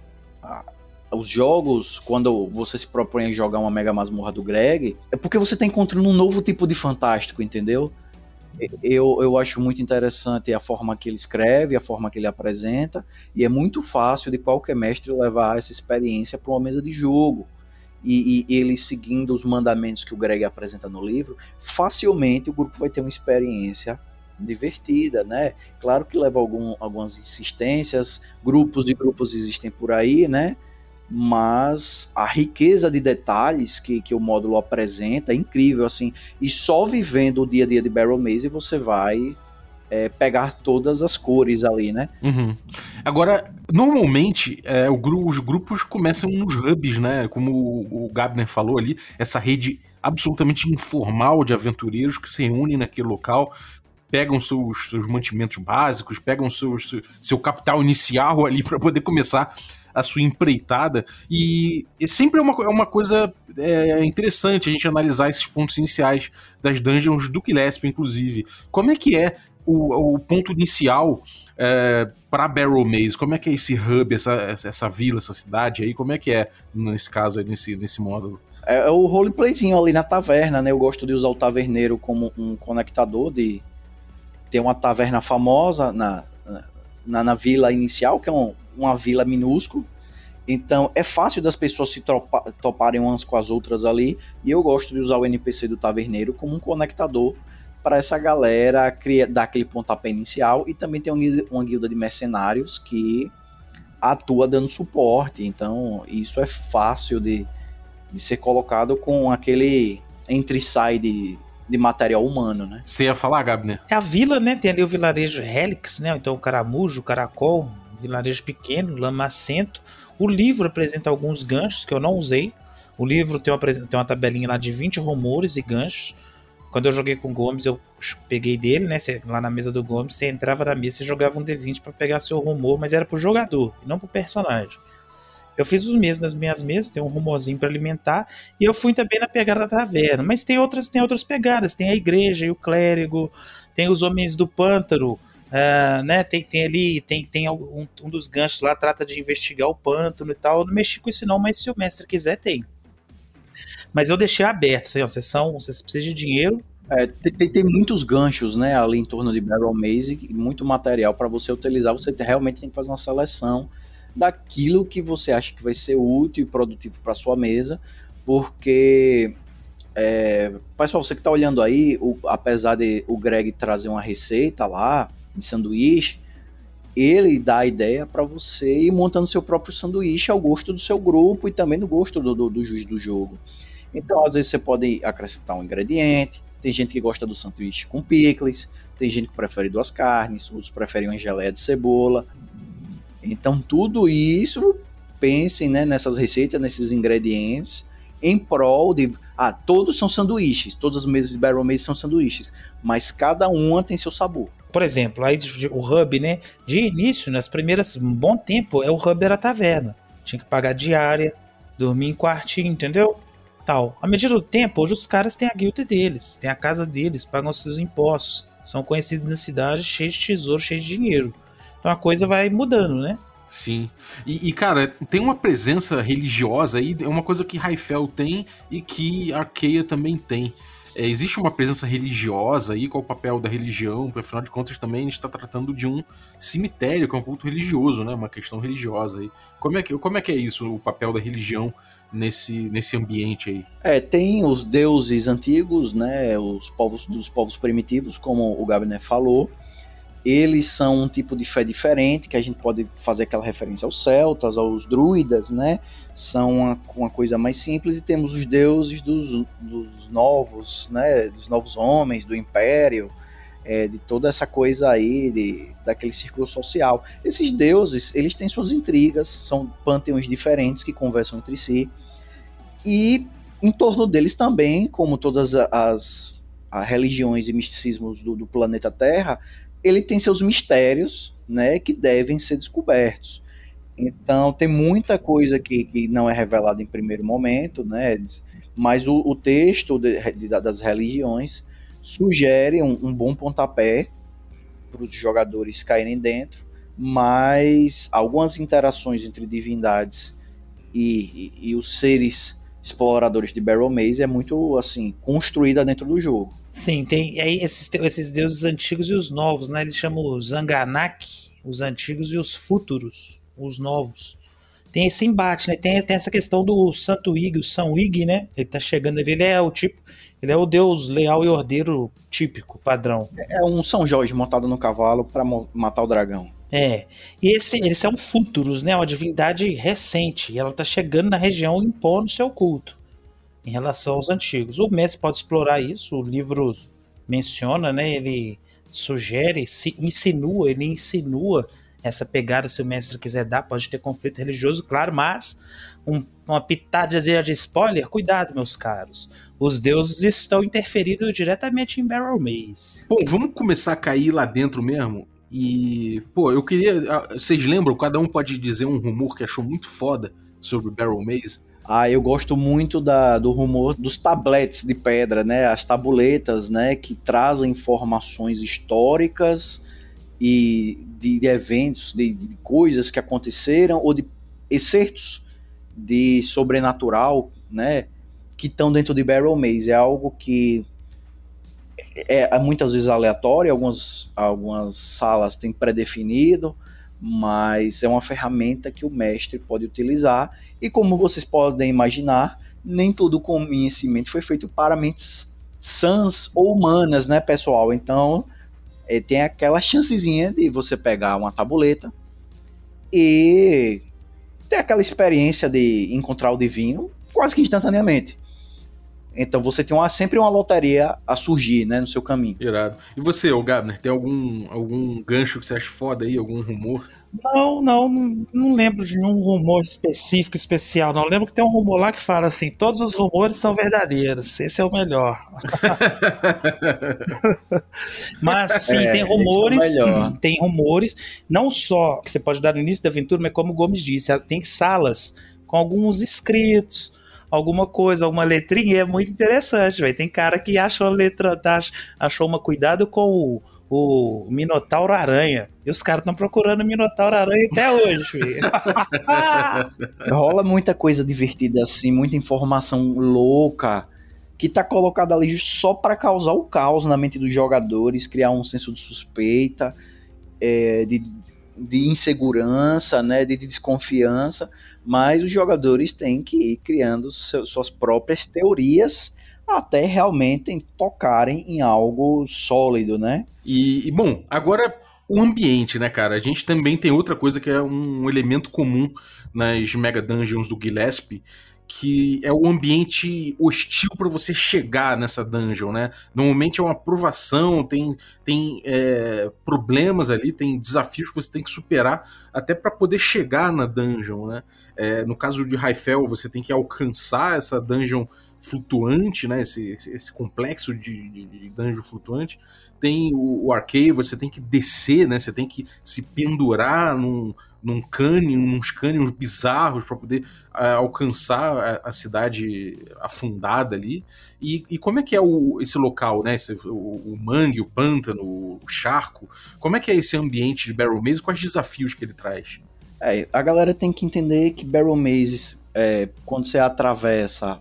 [SPEAKER 5] os jogos, quando você se propõe a jogar uma Mega Masmorra do Greg, é porque você está encontrando um novo tipo de fantástico, entendeu? Eu, eu acho muito interessante a forma que ele escreve, a forma que ele apresenta, e é muito fácil de qualquer mestre levar essa experiência para uma mesa de jogo. E, e, ele seguindo os mandamentos que o Greg apresenta no livro, facilmente o grupo vai ter uma experiência divertida, né? Claro que leva algum, algumas insistências, grupos e grupos existem por aí, né? Mas a riqueza de detalhes que, que o módulo apresenta é incrível, assim, e só vivendo o dia a dia de Barrel Maze você vai é, pegar todas as cores ali, né?
[SPEAKER 4] Uhum. Agora, normalmente, é, gru- os grupos começam nos hubs, né? Como o, o Gabner falou ali, essa rede absolutamente informal de aventureiros que se reúnem naquele local, pegam seus, seus mantimentos básicos, pegam seus, seu, seu capital inicial ali para poder começar a sua empreitada. E, e sempre é uma, é uma coisa é, interessante a gente analisar esses pontos iniciais das dungeons do Gillespie, inclusive. Como é que é o, o ponto inicial é, para Barrel Maze? Como é que é esse hub, essa, essa, vila, essa cidade aí? Como é que é nesse caso, nesse, nesse módulo?
[SPEAKER 5] É, é o roleplayzinho ali na taverna, né? Eu gosto de usar o taverneiro como um conectador de ter uma taverna famosa na, na, na vila inicial, que é um- uma vila minúscula. Então é fácil das pessoas se tropa- toparem umas com as outras ali. E eu gosto de usar o NPC do taverneiro como um conectador para essa galera criar, dar aquele pontapé inicial. E também tem um uma guilda de mercenários que atua dando suporte. Então isso é fácil de, de ser colocado com aquele entre-sai de, de material humano, né?
[SPEAKER 4] Você ia falar, Gabner?
[SPEAKER 6] É a vila, né? Tem ali o vilarejo Helix, né? Então o Caramujo, o Caracol, vilarejo pequeno, Lamacento. O livro apresenta alguns ganchos que eu não usei. O livro tem uma, tem uma tabelinha lá de 20 rumores e ganchos. Quando eu joguei com o Gomes, eu peguei dele, né? Lá na mesa do Gomes, você entrava na mesa e jogava um D20 pra pegar seu rumor, mas era pro jogador, não pro personagem. Eu fiz os mesmos nas minhas mesas, tem um rumorzinho pra alimentar, e eu fui também na pegada da taverna. Mas tem outras, tem outras pegadas, tem a igreja e o clérigo, tem os homens do pântano, ah, né? Tem, tem ali, tem, tem algum- um, dos ganchos lá, trata de investigar o pântano e tal. Eu não mexi com isso não, mas se o mestre quiser, tem. Mas eu deixei aberto, assim, ó, vocês são, vocês precisam de dinheiro,
[SPEAKER 5] É, tem, tem- muitos ganchos, né, ali em torno de Barrel Maze, muito material para você utilizar. Você te- realmente tem que fazer uma seleção daquilo que você acha que vai ser útil e produtivo para sua mesa, porque é, pessoal, você que está olhando aí, o- apesar de o Greg trazer uma receita lá de sanduíche, ele dá a ideia para você ir montando seu próprio sanduíche ao gosto do seu grupo e também do gosto do, do, do juiz do jogo. Então, às vezes você pode acrescentar um ingrediente. Tem gente que gosta do sanduíche com picles, tem gente que prefere duas carnes, outros preferem uma geleia de cebola. Então, tudo isso, pensem né, nessas receitas, nesses ingredientes, em prol de. Ah, todos são sanduíches, todas as mesas de Barrel são sanduíches, mas cada uma tem seu sabor.
[SPEAKER 6] Por exemplo, aí o hub, né? De início, nas primeiras um bom tempo, é o hub era taverna. Tinha que pagar diária, dormir em quartinho, entendeu? Tal. À medida do tempo, hoje os caras têm a guilda deles, têm a casa deles, pagam seus impostos, são conhecidos na cidade, cheios de tesouro, cheios de dinheiro. Então a coisa vai mudando, né?
[SPEAKER 4] Sim. E, e, cara, tem uma presença religiosa aí, é uma coisa que Raifel tem e que Arkeia também tem. É, existe uma presença religiosa aí, qual o papel da religião? Porque, afinal de contas, também a gente está tratando de um cemitério, que é um culto religioso, né? Uma questão religiosa aí. Como é que, como é, que é isso, o papel da religião nesse, nesse ambiente aí?
[SPEAKER 5] É, tem os deuses antigos, né, os povos dos povos primitivos, como o Gabner falou. Eles são um tipo de fé diferente, que a gente pode fazer aquela referência aos celtas, aos druidas, né? São uma, uma coisa mais simples e temos os deuses dos, dos novos, né, dos novos homens, do império, é, de toda essa coisa aí, de, daquele círculo social. Esses deuses, eles têm suas intrigas, são panteões diferentes que conversam entre si. E em torno deles também, como todas as, as religiões e misticismos do, do planeta Terra, ele tem seus mistérios, né, que devem ser descobertos. Então tem muita coisa que, que não é revelada em primeiro momento, né, mas o, o texto de, de, das religiões sugere um, um bom pontapé para os jogadores caírem dentro, mas algumas interações entre divindades e, e, e os seres exploradores de Barrel Maze é muito assim construída dentro do jogo.
[SPEAKER 6] Sim, tem aí esses, esses deuses antigos e os novos, né? Eles chamam os Zanganak, os antigos e os futuros, os novos. Tem esse embate, né? Tem, tem essa questão do Santo Ig, o São Ig, né? Ele tá chegando ali, ele é o tipo, ele é o deus leal e ordeiro típico, padrão.
[SPEAKER 5] É um São Jorge montado no cavalo para matar o dragão.
[SPEAKER 6] É. E esse, eles são futuros, né? Uma divindade recente. E ela tá chegando na região impondo seu culto em relação aos antigos. O mestre pode explorar isso, o livro menciona, né? Ele sugere, se, insinua, ele insinua essa pegada, se o mestre quiser dar, pode ter conflito religioso, claro, mas um, uma pitadazinha de spoiler, cuidado, meus caros. Os deuses estão interferindo diretamente em Barrel Maze.
[SPEAKER 4] Pô, vamos começar a cair lá dentro mesmo? E, pô, eu queria. ah, Vocês lembram? Cada um pode dizer um rumor que achou muito foda sobre Barrel Maze.
[SPEAKER 5] Ah, eu gosto muito da, do rumor dos tabletes de pedra, né? As tabuletas, né? Que trazem informações históricas e de, de eventos, de, de coisas que aconteceram ou de excertos de sobrenatural, né? Que estão dentro de Barrel Maze. É algo que é, é muitas vezes aleatório, algumas, algumas salas têm pré-definido, mas é uma ferramenta que o mestre pode utilizar. E como vocês podem imaginar, nem todo conhecimento foi feito para mentes sãs ou humanas, né, pessoal? Então, é, tem aquela chancezinha de você pegar uma tabuleta e ter aquela experiência de encontrar o divino quase que instantaneamente. Então você tem uma, sempre uma loteria a surgir, né, no seu caminho.
[SPEAKER 4] Irado. E você, ô Gabner, tem algum, algum gancho que você acha foda aí? Algum rumor?
[SPEAKER 6] Não, não, não, não lembro de nenhum rumor específico, especial. Não Eu lembro que tem um rumor lá que fala assim: todos os rumores são verdadeiros. Esse é o melhor. mas sim,
[SPEAKER 5] É,
[SPEAKER 6] tem
[SPEAKER 5] é o
[SPEAKER 6] rumores.
[SPEAKER 5] melhor.
[SPEAKER 6] tem rumores, não só que você pode dar no início da aventura, mas como o Gomes disse, tem salas com alguns escritos. Alguma coisa, alguma letrinha, é muito interessante, velho. Tem cara que acha uma letra, tá, achou uma cuidado com o, o Minotauro Aranha. E os caras estão procurando o Minotauro Aranha até hoje.
[SPEAKER 5] Rola muita coisa divertida assim, muita informação louca que tá colocada ali só para causar o caos na mente dos jogadores, criar um senso de suspeita, é, de, de insegurança, né, de desconfiança, mas os jogadores têm que ir criando seu- suas próprias teorias até realmente tocarem em algo sólido, né?
[SPEAKER 4] E, bom, agora o ambiente, né, cara? A gente também tem outra coisa que é um elemento comum nas Mega Dungeons do Gillespie, que é o ambiente hostil para você chegar nessa dungeon, né? Normalmente é uma provação, tem, tem é, problemas ali, tem desafios que você tem que superar até para poder chegar na dungeon, né? É, no caso de Raifel, você tem que alcançar essa dungeon flutuante, né? Esse, esse, complexo de, de, de dungeon flutuante. Tem o, o você tem que descer, né? Você tem que se pendurar num, num cânion, uns cânions bizarros para poder ah, alcançar a, a cidade afundada ali. E, e como é que é o, esse local, né? Esse, o, o mangue, o pântano, o charco. Como é que é esse ambiente de Barrel Maze? Quais desafios que ele traz?
[SPEAKER 5] É, a galera tem que entender que Barrel Maze, é, quando você atravessa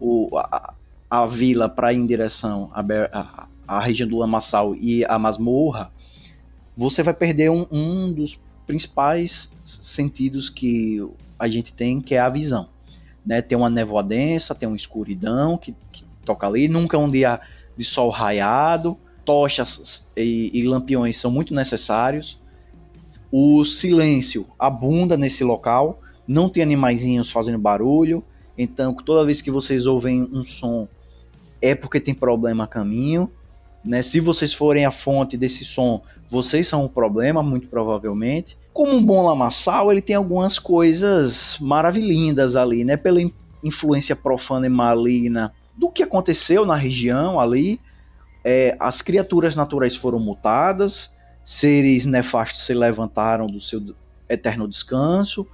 [SPEAKER 5] o, a, a vila para em direção à, à região do Lamaçal e a masmorra, você vai perder um, um dos principais sentidos que a gente tem, que é a visão. Né? Tem uma névoa densa, tem uma escuridão que, que toca ali, nunca é um dia de sol raiado, tochas e, e lampiões são muito necessários. O silêncio abunda nesse local, não tem animaizinhos fazendo barulho, então toda vez que vocês ouvem um som é porque tem problema a caminho, né? Se vocês forem a fonte desse som, vocês são o problema, muito provavelmente. Como um bom lamaçal, ele tem algumas coisas maravilhindas ali, né? Pela in- influência profana e maligna do que aconteceu na região ali, é, as criaturas naturais foram mutadas, seres nefastos se levantaram do seu eterno descanso,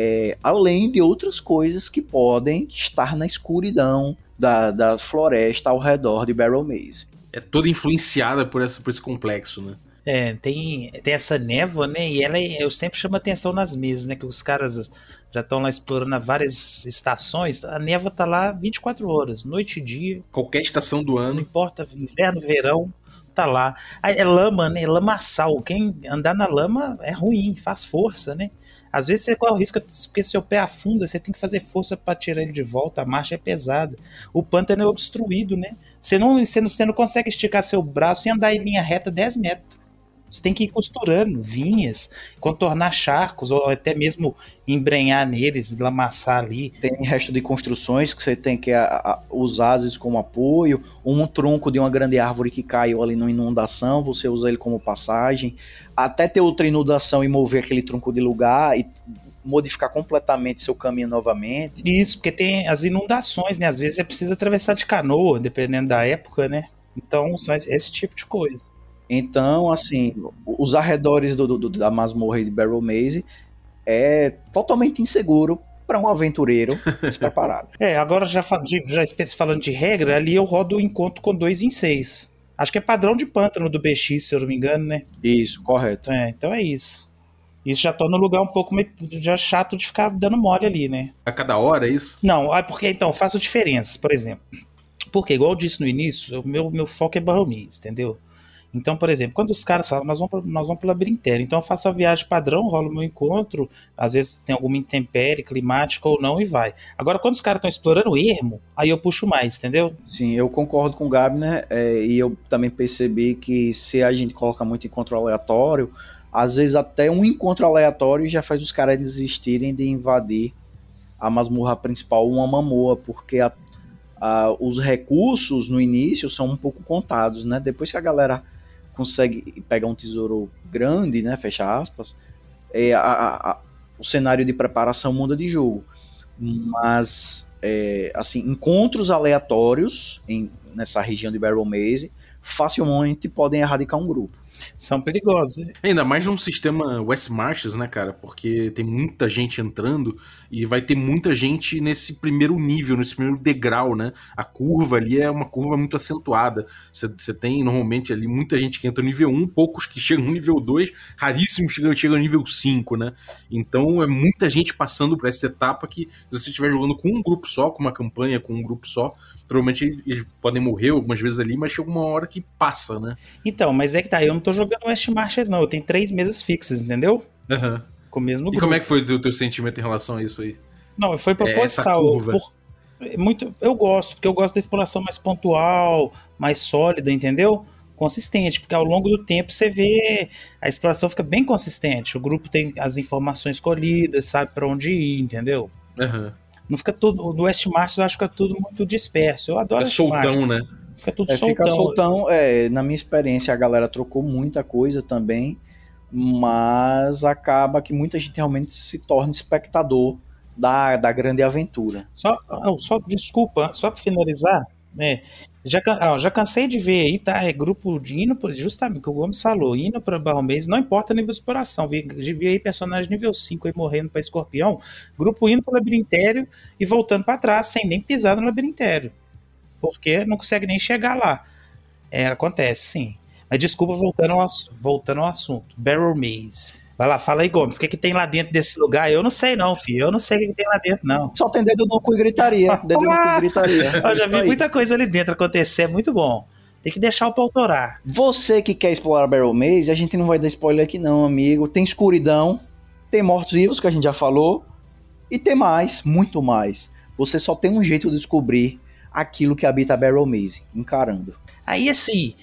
[SPEAKER 5] é, além de outras coisas que podem estar na escuridão da, da floresta ao redor de Barrel Maze.
[SPEAKER 4] É toda influenciada por, essa, por esse complexo, né?
[SPEAKER 6] É, tem, tem essa névoa, né? E ela é- eu sempre chamo atenção nas mesas, né? Que os caras já estão lá explorando várias estações. A névoa tá lá 24 horas, noite e dia,
[SPEAKER 4] Qualquer estação do
[SPEAKER 6] não
[SPEAKER 4] ano.
[SPEAKER 6] importa, inverno, verão, tá lá. É lama, né? Lamaçal. Quem andar na lama é ruim, faz força, né? Às vezes você corre o risco, porque seu pé afunda, você tem que fazer força para tirar ele de volta, a marcha é pesada. O pântano é obstruído, né? Você não, você não, você não consegue esticar seu braço e andar em linha reta 10 metros. Você tem que ir costurando vinhas, contornar charcos, ou até mesmo embrenhar neles, lamaçar ali.
[SPEAKER 5] Tem resto de construções que você tem que usar às vezes como apoio, um tronco de uma grande árvore que caiu ali numa inundação, você usa ele como passagem, até ter outra inundação e mover aquele tronco de lugar e modificar completamente seu caminho novamente.
[SPEAKER 6] Isso, porque tem as inundações, né? Às vezes é preciso atravessar de canoa, dependendo da época, né? Então, são esse tipo de coisa.
[SPEAKER 5] Então, assim, os arredores do, do, da masmorra de Barrel Maze é totalmente inseguro para um aventureiro despreparado.
[SPEAKER 6] é, agora já, já falando de regra, ali eu rodo o encontro com dois em seis. Acho que é padrão de pântano do BX, se eu não me engano, né?
[SPEAKER 5] Isso, correto.
[SPEAKER 6] É, então é isso. Isso já torna o lugar um pouco meio, já chato de ficar dando mole ali, né?
[SPEAKER 4] A cada hora, é isso?
[SPEAKER 6] Não, é porque então, faço diferenças, por exemplo. Porque, igual eu disse no início, o meu, meu foco é Barromis, entendeu? Então, por exemplo, quando os caras falam, nós vamos, nós vamos pro labirintério, então eu faço a viagem padrão, rolo meu encontro, às vezes tem alguma intempérie climática ou não e vai. Agora, quando os caras estão explorando o ermo, aí eu puxo mais, entendeu?
[SPEAKER 5] Sim, eu concordo com o Gabner é, e eu também percebi que se a gente coloca muito encontro aleatório, às vezes até um encontro aleatório já faz os caras desistirem de invadir a masmorra principal, uma mamoa, porque a, os recursos no início são um pouco contados, né? Depois que a galera consegue pegar um tesouro grande, né, fecha aspas, é, a, a, o cenário de preparação muda de jogo. Mas, é, assim, encontros aleatórios em, nessa região de Barrel Maze facilmente podem erradicar um grupo
[SPEAKER 6] são perigosos.
[SPEAKER 4] Ainda mais num sistema West Marches, né, cara? Porque tem muita gente entrando e vai ter muita gente nesse primeiro nível, nesse primeiro degrau, né? A curva ali é uma curva muito acentuada. Você tem normalmente ali muita gente que entra no nível 1, poucos que chegam no nível 2, raríssimos chegam, chegam no nível 5, né? Então é muita gente passando por essa etapa que, se você estiver jogando com um grupo só, com uma campanha, com um grupo só, provavelmente eles podem morrer algumas vezes ali, mas chega uma hora que passa, né?
[SPEAKER 6] Então, mas é que tá, eu não tô jogando West Marches, não. Eu tenho três mesas fixas, entendeu?
[SPEAKER 4] Uhum.
[SPEAKER 6] Com o mesmo
[SPEAKER 4] grupo. E como é que foi o teu sentimento em relação a isso aí?
[SPEAKER 6] Não, foi proposital. É por, muito, eu gosto, porque eu gosto da exploração mais pontual, mais sólida, entendeu? Consistente, porque ao longo do tempo você vê a exploração fica bem consistente. O grupo tem as informações colhidas, sabe para onde ir, entendeu?
[SPEAKER 4] Uhum.
[SPEAKER 6] Não fica tudo. No West Marches eu acho que fica tudo muito disperso. Eu adoro.
[SPEAKER 4] É soltão, né?
[SPEAKER 5] Fica tudo é, soltão. Fica soltão, é, na minha experiência, a galera trocou muita coisa também, mas acaba que muita gente realmente se torna espectador da, da grande aventura.
[SPEAKER 6] Só, só desculpa, só para finalizar, né? Já, ó, já cansei de ver aí, tá? É grupo de indo, justamente o que o Gomes falou, indo para Barro Mês, não importa nível de exploração. Vi, vi aí personagem nível 5 aí morrendo para escorpião, grupo indo pro labirintério e voltando para trás, sem nem pisar no labirintério. Porque não consegue nem chegar lá. É, acontece, sim. Mas desculpa, voltando ao, voltando ao assunto. Barrel Maze. Vai lá, fala aí, Gomes, o que, que tem lá dentro desse lugar? Eu não sei, não, filho. Eu não sei o que, que tem lá dentro, não.
[SPEAKER 5] Só tem dedo no cu e gritaria. Dedo no cu e gritaria.
[SPEAKER 6] Eu já vi muita coisa ali dentro acontecer, é muito bom. Tem que deixar o pau autorar.
[SPEAKER 5] Você que quer explorar Barrel Maze, a gente não vai dar spoiler aqui, não, amigo. Tem escuridão, tem mortos-vivos, que a gente já falou, e tem mais, muito mais. Você só tem um jeito de descobrir aquilo que habita a Barrel Maze, encarando.
[SPEAKER 6] Aí, assim,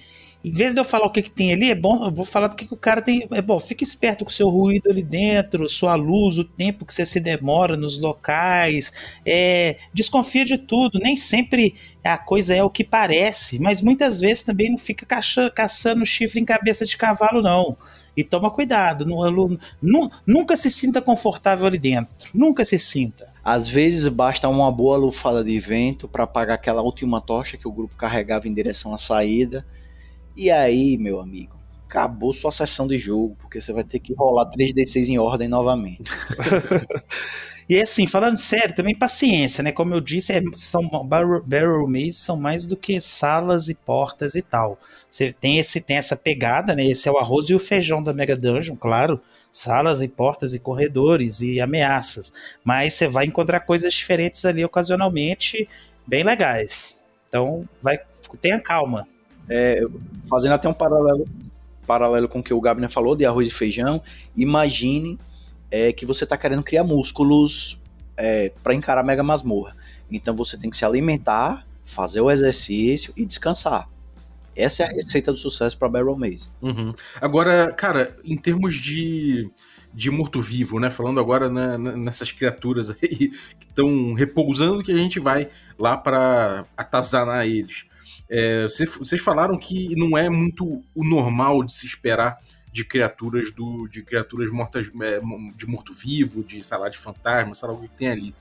[SPEAKER 6] em vez de eu falar o que, que tem ali, é bom, eu vou falar do que, que o cara tem. É bom, fique esperto com o seu ruído ali dentro, sua luz, o tempo que você se demora nos locais. É, desconfia de tudo. Nem sempre a coisa é o que parece, mas muitas vezes também não fica caça, caçando chifre em cabeça de cavalo, não. E toma cuidado. Não, não, nunca se sinta confortável ali dentro. Nunca se sinta.
[SPEAKER 5] Às vezes basta uma boa lufada de vento para apagar aquela última tocha que o grupo carregava em direção à saída e aí, meu amigo, acabou sua sessão de jogo, porque você vai ter que rolar 3D6 em ordem novamente.
[SPEAKER 6] E assim, falando sério, também paciência, né? Como eu disse, é, são barrel, barrel são mais do que salas e portas e tal. Você tem esse tem essa pegada, né? Esse é o arroz e o feijão da Mega Dungeon, claro. Salas e portas e corredores e ameaças. Mas você vai encontrar coisas diferentes ali ocasionalmente, bem legais. Então, vai tenha calma.
[SPEAKER 5] É, fazendo até um paralelo, paralelo com o que o Gabner falou de arroz e feijão, imagine é, que você está querendo criar músculos é, para encarar a mega masmorra. Então você tem que se alimentar, fazer o exercício e descansar. Essa é a receita do sucesso para Barrel Maze.
[SPEAKER 4] Uhum. Agora, cara, em termos de, de morto-vivo, né? Falando agora né, nessas criaturas aí que estão repousando, que a gente vai lá para atazanar eles. É, vocês falaram que não é muito o normal de se esperar de criaturas do de criaturas mortas é, de morto-vivo, de sei lá, de fantasma, sei lá o que, que tem ali.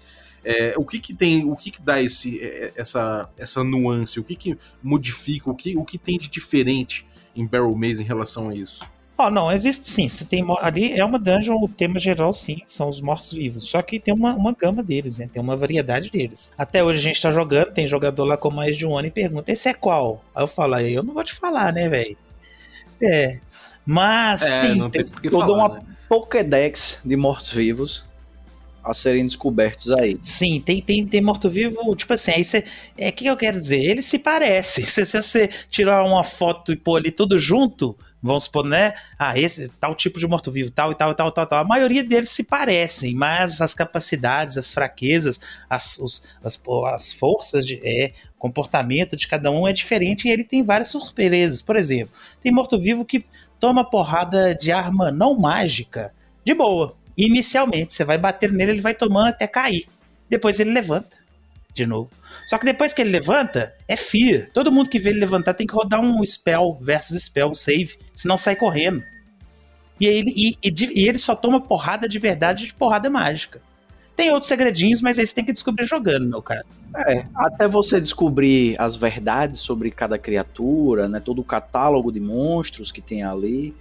[SPEAKER 4] É, o que que tem, o que que dá esse, é, essa, essa nuance, o que que modifica, o que, o que tem de diferente em Barrel Maze em relação a isso?
[SPEAKER 6] Oh, não, existe sim. Você tem, ali é uma dungeon, o tema geral sim, são os mortos-vivos. Só que tem uma, uma gama deles, né? Tem uma variedade deles. Até hoje a gente tá jogando, tem jogador lá com mais de um ano e pergunta: esse é qual? Aí eu falo, eu não vou te falar, né, velho? É. Mas é, sim,
[SPEAKER 5] tem, tem toda falar, uma né? Pokédex de mortos-vivos a serem descobertos aí.
[SPEAKER 6] Sim, tem, tem, tem morto-vivo, tipo assim, aí você. É que eu quero dizer, eles se parecem. Se, se você tirar uma foto e pôr ali tudo junto, vamos supor, né? Ah, esse tal tipo de morto-vivo, tal e tal e tal, tal, tal. A maioria deles se parecem, mas as capacidades, as fraquezas, as, os, as, as forças de é, comportamento de cada um é diferente e ele tem várias surpresas. Por exemplo, tem morto-vivo que toma porrada de arma não mágica de boa Inicialmente, você vai bater nele, ele vai tomando até cair. Depois ele levanta de novo. Só que depois que ele levanta, é FIA. Todo mundo que vê ele levantar tem que rodar um spell versus spell, um save, senão sai correndo. E, ele, e, e, e ele só toma porrada de verdade de porrada mágica. Tem outros segredinhos, mas aí você tem que descobrir jogando, meu cara.
[SPEAKER 5] É, até você descobrir as verdades sobre cada criatura, né? Todo o catálogo de monstros que tem ali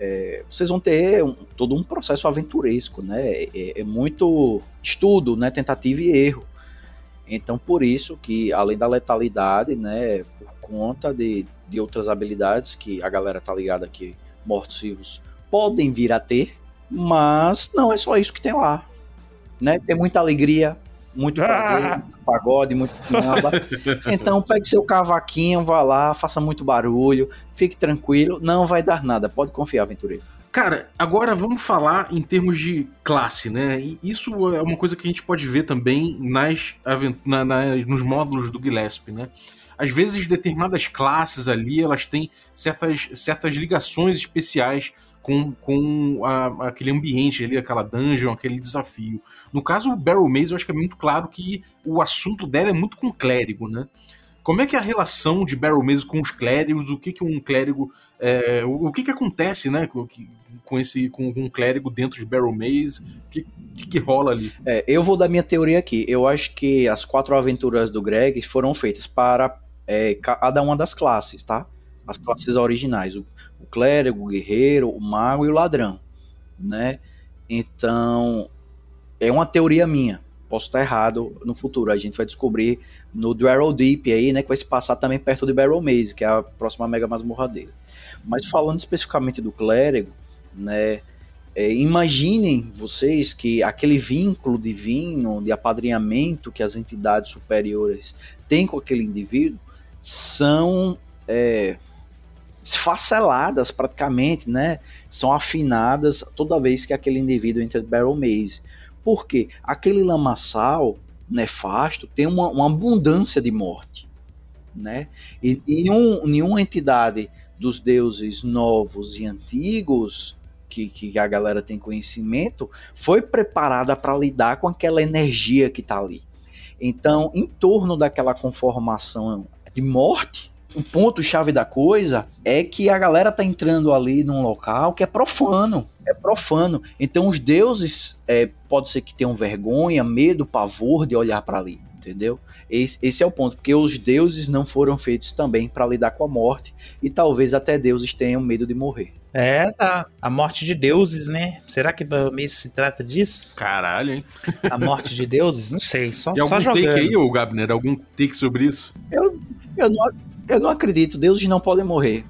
[SPEAKER 5] é, vocês vão ter um, todo um processo aventuresco, né? É, é, muito estudo, né? Tentativa e erro. Então, por isso que, além da letalidade, né? Por conta de, de outras habilidades que a galera tá ligada que mortos-vivos podem vir a ter, mas não é só isso que tem lá. Né? Tem muita alegria, muito prazer, muito pagode, muito nada. Então pegue seu cavaquinho, vá lá, faça muito barulho, fique tranquilo, não vai dar nada, pode confiar, aventureiro.
[SPEAKER 4] Cara, agora vamos falar em termos de classe, né? E isso é uma coisa que a gente pode ver também nas, na, na, nos módulos do Gillespie, né? Às vezes determinadas classes ali, elas têm certas, certas ligações especiais com, com a, aquele ambiente ali, aquela dungeon, aquele desafio. No caso, o Barrel Maze, eu acho que é muito claro que o assunto dela é muito com clérigo, né? Como é que é a relação de Barrel Maze com os clérigos? O que que um clérigo... É, o, o, que que acontece, né, com, com esse, com, um clérigo dentro de Barrel Maze? O que, que, que, rola ali?
[SPEAKER 5] É, eu vou dar minha teoria aqui. Eu acho que as quatro aventuras do Greg foram feitas para é, cada uma das classes, tá? As classes originais. O, o clérigo, o guerreiro, o mago e o ladrão, né? Então, é uma teoria minha. Posso estar errado no futuro. A gente vai descobrir no Dwarrow Deep aí, né? Que vai se passar também perto de Barrel Maze, que é a próxima mega masmorra dele. Mas falando especificamente do clérigo, né? É, imaginem vocês que aquele vínculo divino, de apadrinhamento que as entidades superiores têm com aquele indivíduo, são é, esfaceladas praticamente, né? São afinadas toda vez que aquele indivíduo entra de Barrel Maze. Por quê? Aquele lamaçal nefasto tem uma, uma abundância de morte, né? E nenhum, nenhuma entidade dos deuses novos e antigos que, que a galera tem conhecimento foi preparada para lidar com aquela energia que está ali. Então, em torno daquela conformação de morte, o ponto-chave da coisa é que a galera tá entrando ali num local que é profano. É profano. Então os deuses é, pode ser que tenham vergonha, medo, pavor de olhar para ali. Entendeu? Esse, esse, é o ponto, porque os deuses não foram feitos também para lidar com a morte e talvez até deuses tenham medo de morrer.
[SPEAKER 6] É, tá. A morte de deuses, né? Será que Bahamese se trata disso?
[SPEAKER 4] Caralho, hein?
[SPEAKER 6] A morte de deuses? Não sei, só,
[SPEAKER 4] Tem
[SPEAKER 6] só
[SPEAKER 4] algum
[SPEAKER 6] jogando.
[SPEAKER 4] take aí, ô Gabner? Algum take sobre isso?
[SPEAKER 5] Eu, eu não, eu não acredito, deuses não podem morrer.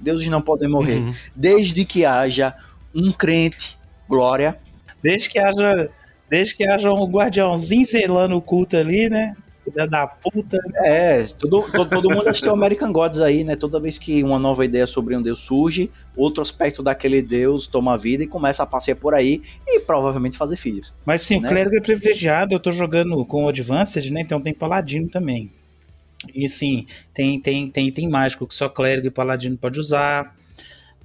[SPEAKER 5] Deuses não podem morrer. Uhum. Desde que haja um crente, glória.
[SPEAKER 6] Desde que haja, desde que haja um guardiãozinho zelando o culto ali, né? Filha da puta.
[SPEAKER 5] É, todo, todo, todo mundo assistiu American Gods aí, né? Toda vez que uma nova ideia sobre um deus surge, outro aspecto daquele deus toma vida e começa a passear por aí e provavelmente fazer filhos.
[SPEAKER 6] Mas sim,
[SPEAKER 5] né?
[SPEAKER 6] o clérigo é privilegiado. Eu tô jogando com o Advanced, né? Então tem paladino também. E sim, tem, tem, tem item mágico que só clérigo e paladino pode usar.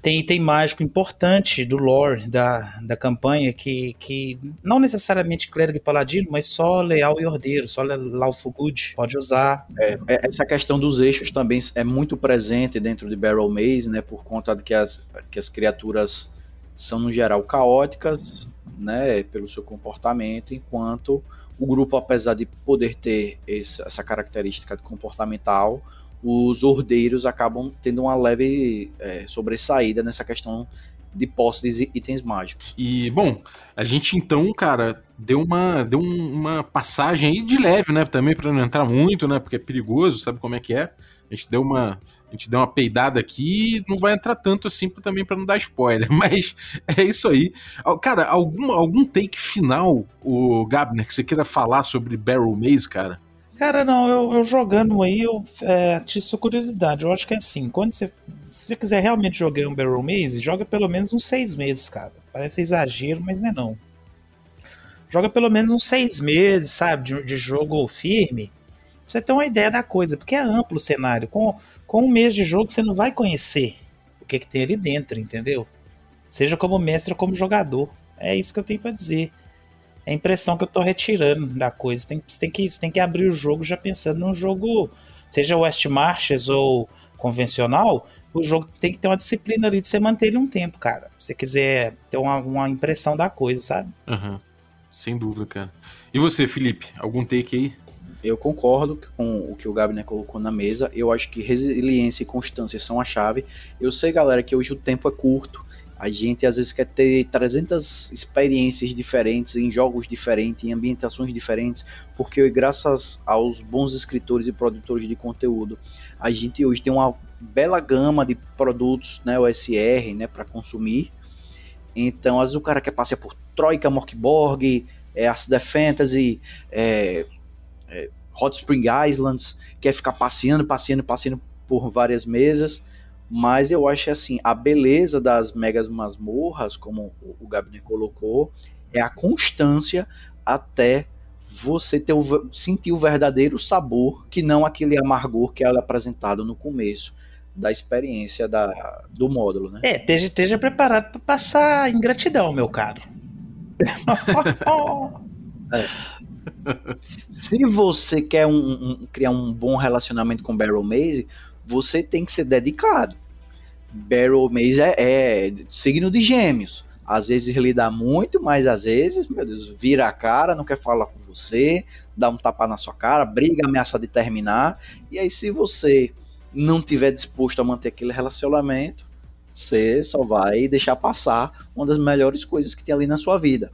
[SPEAKER 6] Tem item mágico importante do lore da, da campanha que, que não necessariamente clérigo e paladino, mas só leal e ordeiro, só lawful good pode usar.
[SPEAKER 5] É, é, essa questão dos eixos também é muito presente dentro de Barrel Maze, né? Por conta de que as, que as criaturas são, no geral, caóticas, né? Pelo seu comportamento, enquanto o grupo, apesar de poder ter essa característica comportamental, os ordeiros acabam tendo uma leve é, sobressaída nessa questão de posse de itens mágicos.
[SPEAKER 4] E, bom, a gente então, cara, deu uma, deu uma passagem aí de leve, né? Também para não entrar muito, né? Porque é perigoso, sabe como é que é? A gente deu uma, a gente deu uma peidada aqui, não vai entrar tanto assim também para não dar spoiler, mas é isso aí. Cara, algum, algum take final, o Gabner, que você queira falar sobre Barrel Maze, cara?
[SPEAKER 6] Cara, não, eu, eu jogando aí, eu é, tive curiosidade. Eu acho que é assim, quando você, se você quiser realmente jogar um Barrel Maze, joga pelo menos uns seis meses, cara. Parece exagero, mas não é não. Joga pelo menos uns seis meses, sabe, de, de jogo firme, pra você ter uma ideia da coisa, porque é amplo o cenário. Com, com um mês de jogo, você não vai conhecer o que, que tem ali dentro, entendeu? Seja como mestre ou como jogador. É isso que eu tenho para dizer é a impressão que eu tô retirando da coisa. Tem, você, tem que, você tem que abrir o jogo já pensando num jogo, seja West Marches ou convencional, o jogo tem que ter uma disciplina ali de você manter ele um tempo, cara. Se você quiser ter uma, uma impressão da coisa, sabe?
[SPEAKER 4] Uhum. Sem dúvida, cara. E você, Felipe? Algum take aí?
[SPEAKER 5] Eu concordo com o que o Gabner colocou na mesa. Eu acho que resiliência e constância são a chave. Eu sei, galera, que hoje o tempo é curto. A gente às vezes quer ter 300 experiências diferentes em jogos diferentes, em ambientações diferentes, porque graças aos bons escritores e produtores de conteúdo, a gente hoje tem uma bela gama de produtos, né, OSR, né, para consumir. Então, às vezes o cara quer passear por Troika, Morkborg, é, Acid Fantasy, é, é, Hot Spring Islands, quer ficar passeando, passeando, passeando por várias mesas. Mas eu acho assim, a beleza das megas masmorras, como o Gabner colocou, é a constância até você ter o, sentir o verdadeiro sabor, que não aquele amargor que é apresentado no começo da experiência da, do módulo, né?
[SPEAKER 6] É, esteja, esteja preparado para passar ingratidão, meu caro.
[SPEAKER 5] é. Se você quer um, um, criar um bom relacionamento com Barrel Maze, você tem que ser dedicado. Barrel Maze é, é signo de gêmeos. Às vezes ele dá muito, mas às vezes, meu Deus, vira a cara, não quer falar com você, dá um tapa na sua cara, briga, ameaça de terminar. E aí, se você não tiver disposto a manter aquele relacionamento, você só vai deixar passar uma das melhores coisas que tem ali na sua vida.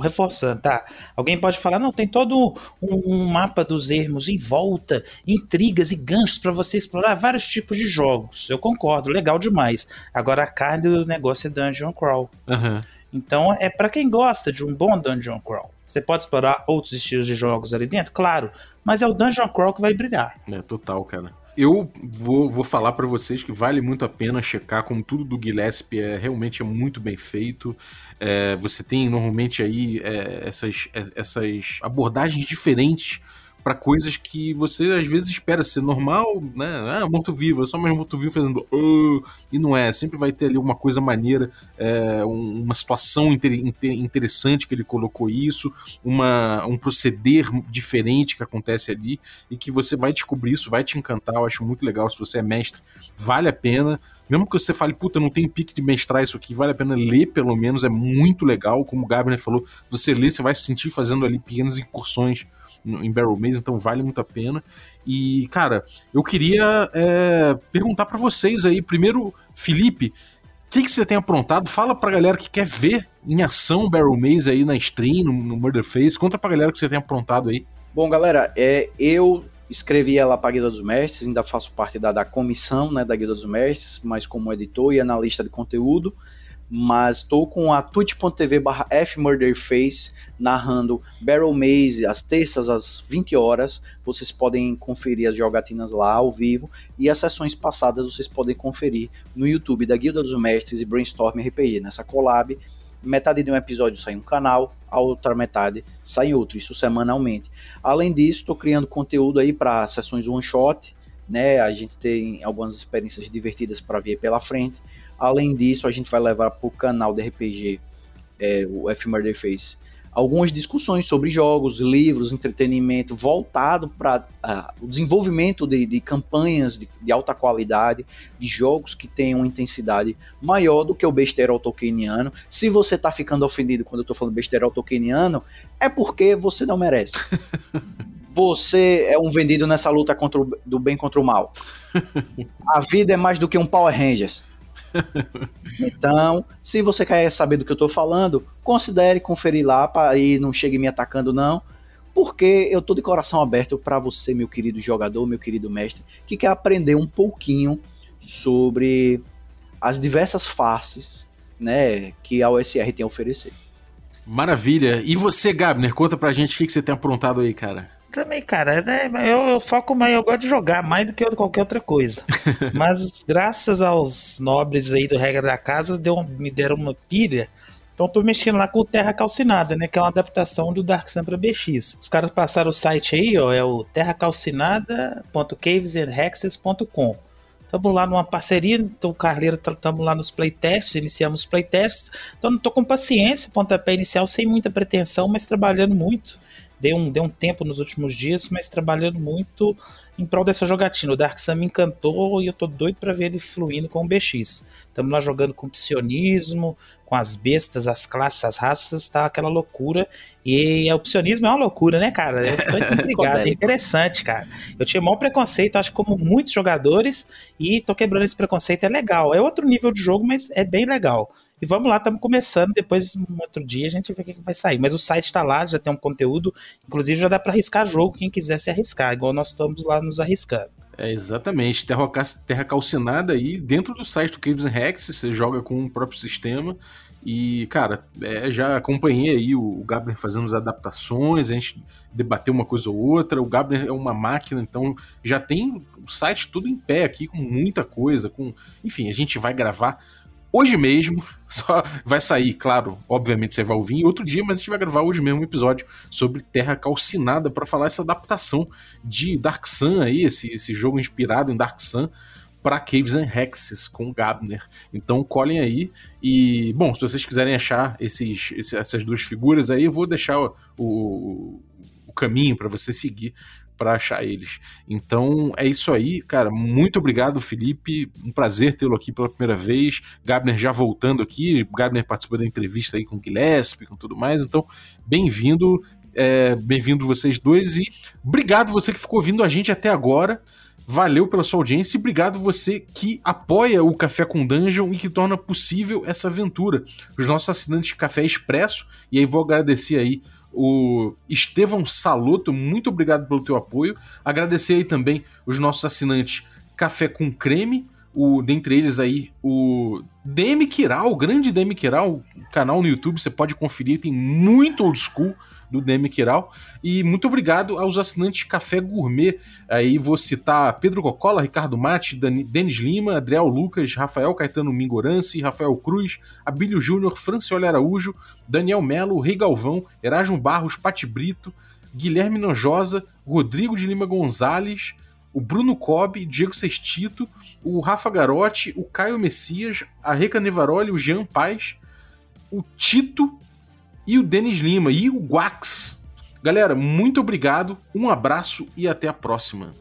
[SPEAKER 6] Reforçando, tá? Alguém pode falar, não, tem todo um, um mapa dos ermos em volta, intrigas e ganchos para você explorar vários tipos de jogos. Eu concordo, legal demais. Agora a carne do negócio é Dungeon Crawl.
[SPEAKER 4] Uhum.
[SPEAKER 6] Então é para quem gosta de um bom Dungeon Crawl. Você pode explorar outros estilos de jogos ali dentro, claro, mas é o Dungeon Crawl que vai brilhar.
[SPEAKER 4] É, total, cara eu vou, vou falar para vocês que vale muito a pena checar como tudo do Gillespie é realmente é muito bem feito. É, você tem normalmente aí é, essas, é, essas abordagens diferentes para coisas que você às vezes espera ser normal, né? Ah, morto-vivo, é só mais morto-vivo fazendo. Uh, e não é, sempre vai ter ali uma coisa maneira, é, uma situação inter, inter, interessante que ele colocou isso, uma, um proceder diferente que acontece ali e que você vai descobrir isso, vai te encantar. Eu acho muito legal. Se você é mestre, vale a pena. Mesmo que você fale, puta, não tem pique de mestrar isso aqui, vale a pena ler pelo menos, é muito legal. Como o Gabriel falou, você lê, você vai se sentir fazendo ali pequenas incursões em Barrel Maze, então vale muito a pena. E, cara, eu queria é, perguntar para vocês aí, primeiro, Felipe, o que, que você tem aprontado? Fala pra galera que quer ver em ação Barrel Maze aí na stream, no, no Murder Face. Conta pra galera o que você tem aprontado aí.
[SPEAKER 5] Bom, galera, é, eu escrevi ela para a Guilda dos Mestres, ainda faço parte da, da comissão né, da Guilda dos Mestres, mas como editor e analista de conteúdo. Mas estou com a twitch.tv barra fmurderface narrando Barrel Maze às terças às 20 horas. Vocês podem conferir as jogatinas lá ao vivo e as sessões passadas vocês podem conferir no YouTube da Guilda dos Mestres e Brainstorm RPG, nessa collab metade de um episódio sai em um canal, a outra metade sai em outro, isso semanalmente. Além disso, estou criando conteúdo aí para sessões one shot, né? A gente tem algumas experiências divertidas para vir pela frente. Além disso, a gente vai levar para o canal de RPG, é, o F Murder Face, algumas discussões sobre jogos, livros, entretenimento voltado para uh, o desenvolvimento de, de campanhas de, de, alta qualidade, de jogos que tenham uma intensidade maior do que o besteiro Tolkieniano. Se você está ficando ofendido quando eu estou falando besteiro Tolkieniano, é porque você não merece. você é um vendido nessa luta contra o, do bem contra o mal. A vida é mais do que um Power Rangers. Então, se você quer saber do que eu estou falando, considere conferir lá para aí não chegue me atacando não, porque eu tô de coração aberto para você, meu querido jogador, meu querido mestre, que quer aprender um pouquinho sobre as diversas faces, né, que a OSR tem a oferecer.
[SPEAKER 4] Maravilha. E você, Gabner, conta pra gente o que, que você tem aprontado aí, cara.
[SPEAKER 6] Também, cara, né, eu, eu foco mais, eu gosto de jogar mais do que qualquer outra coisa. Mas graças aos nobres aí do Regra da Casa, deu, me deram uma pilha. Então tô mexendo lá com o Terra Calcinada, né? Que é uma adaptação do Dark Sun pra BX. Os caras passaram o site aí, ó, é o terracalcinada.cavesandhexes.com. Estamos lá numa parceria, então o Carleiro estamos lá nos playtests, iniciamos os playtests. Então não tô com paciência, pontapé inicial sem muita pretensão, mas trabalhando muito dei um, dei um tempo nos últimos dias, mas trabalhando muito em prol dessa jogatina. O Dark Sun me encantou e eu tô doido para ver ele fluindo com o BX. Estamos lá jogando com opcionismo, com as bestas, as classes, as raças, tá aquela loucura. E o opcionismo é uma loucura, né, cara? Eu tô intrigado, é interessante, cara. Eu tinha maior preconceito, acho que como muitos jogadores, e tô quebrando esse preconceito, é legal. É outro nível de jogo, mas é bem legal. E vamos lá, estamos começando. Depois, um outro dia, a gente vê o que, vai sair. Mas o site está lá, já tem um conteúdo. Inclusive, já dá para arriscar jogo quem quiser se arriscar, igual nós estamos lá nos arriscando.
[SPEAKER 4] É, exatamente. Terra, terra calcinada aí dentro do site do Caves and você joga com o próprio sistema. E, cara, é, já acompanhei aí o, o Gabriel fazendo as adaptações, a gente debateu uma coisa ou outra. O Gabriel é uma máquina, então já tem o site tudo em pé aqui, com muita coisa. com Enfim, a gente vai gravar hoje mesmo. Só vai sair, claro, obviamente você vai ouvir em outro dia, mas a gente vai gravar hoje mesmo um episódio sobre Terra Calcinada para falar essa adaptação de Dark Sun aí, esse, esse jogo inspirado em Dark Sun para Caves and Hexes com Gabner. Então colhem aí e, bom, se vocês quiserem achar esses, essas duas figuras aí, eu vou deixar o, o, o caminho para você seguir para achar eles. Então é isso aí, cara. Muito obrigado, Felipe. Um prazer tê-lo aqui pela primeira vez. Gabner já voltando aqui. Gabner participou da entrevista aí com o Gillespie, com tudo mais. Então, bem-vindo. É, bem-vindo vocês dois e obrigado você que ficou ouvindo a gente até agora. Valeu pela sua audiência e obrigado você que apoia o Café com Dungeon e que torna possível essa aventura. Os nossos assinantes Café Expresso, e aí vou agradecer aí o Estevão Saloto, muito obrigado pelo teu apoio. Agradecer aí também os nossos assinantes Café com Creme, o, dentre eles aí o DM Kiral, o grande DM Kiral, canal no YouTube, você pode conferir, tem muito old school do DM Kiral. E muito obrigado aos assinantes Café Gourmet. Aí vou citar Pedro Cocola, Ricardo Mate, Denis Lima, Adriel Lucas, Rafael Caetano Mingorance, Rafael Cruz, Abílio Júnior, Francioli Araújo, Daniel Melo, Rei Galvão, Erasmo Barros, Pati Brito, Guilherme Nojosa, Rodrigo de Lima Gonzalez, o Bruno Cobb, Diego Sestito, o Rafa Garotti, o Caio Messias, a Reca Nevaroli, o Jean Paz, o Tito e o Denis Lima e o Guax. Galera, muito obrigado, um abraço e até a próxima.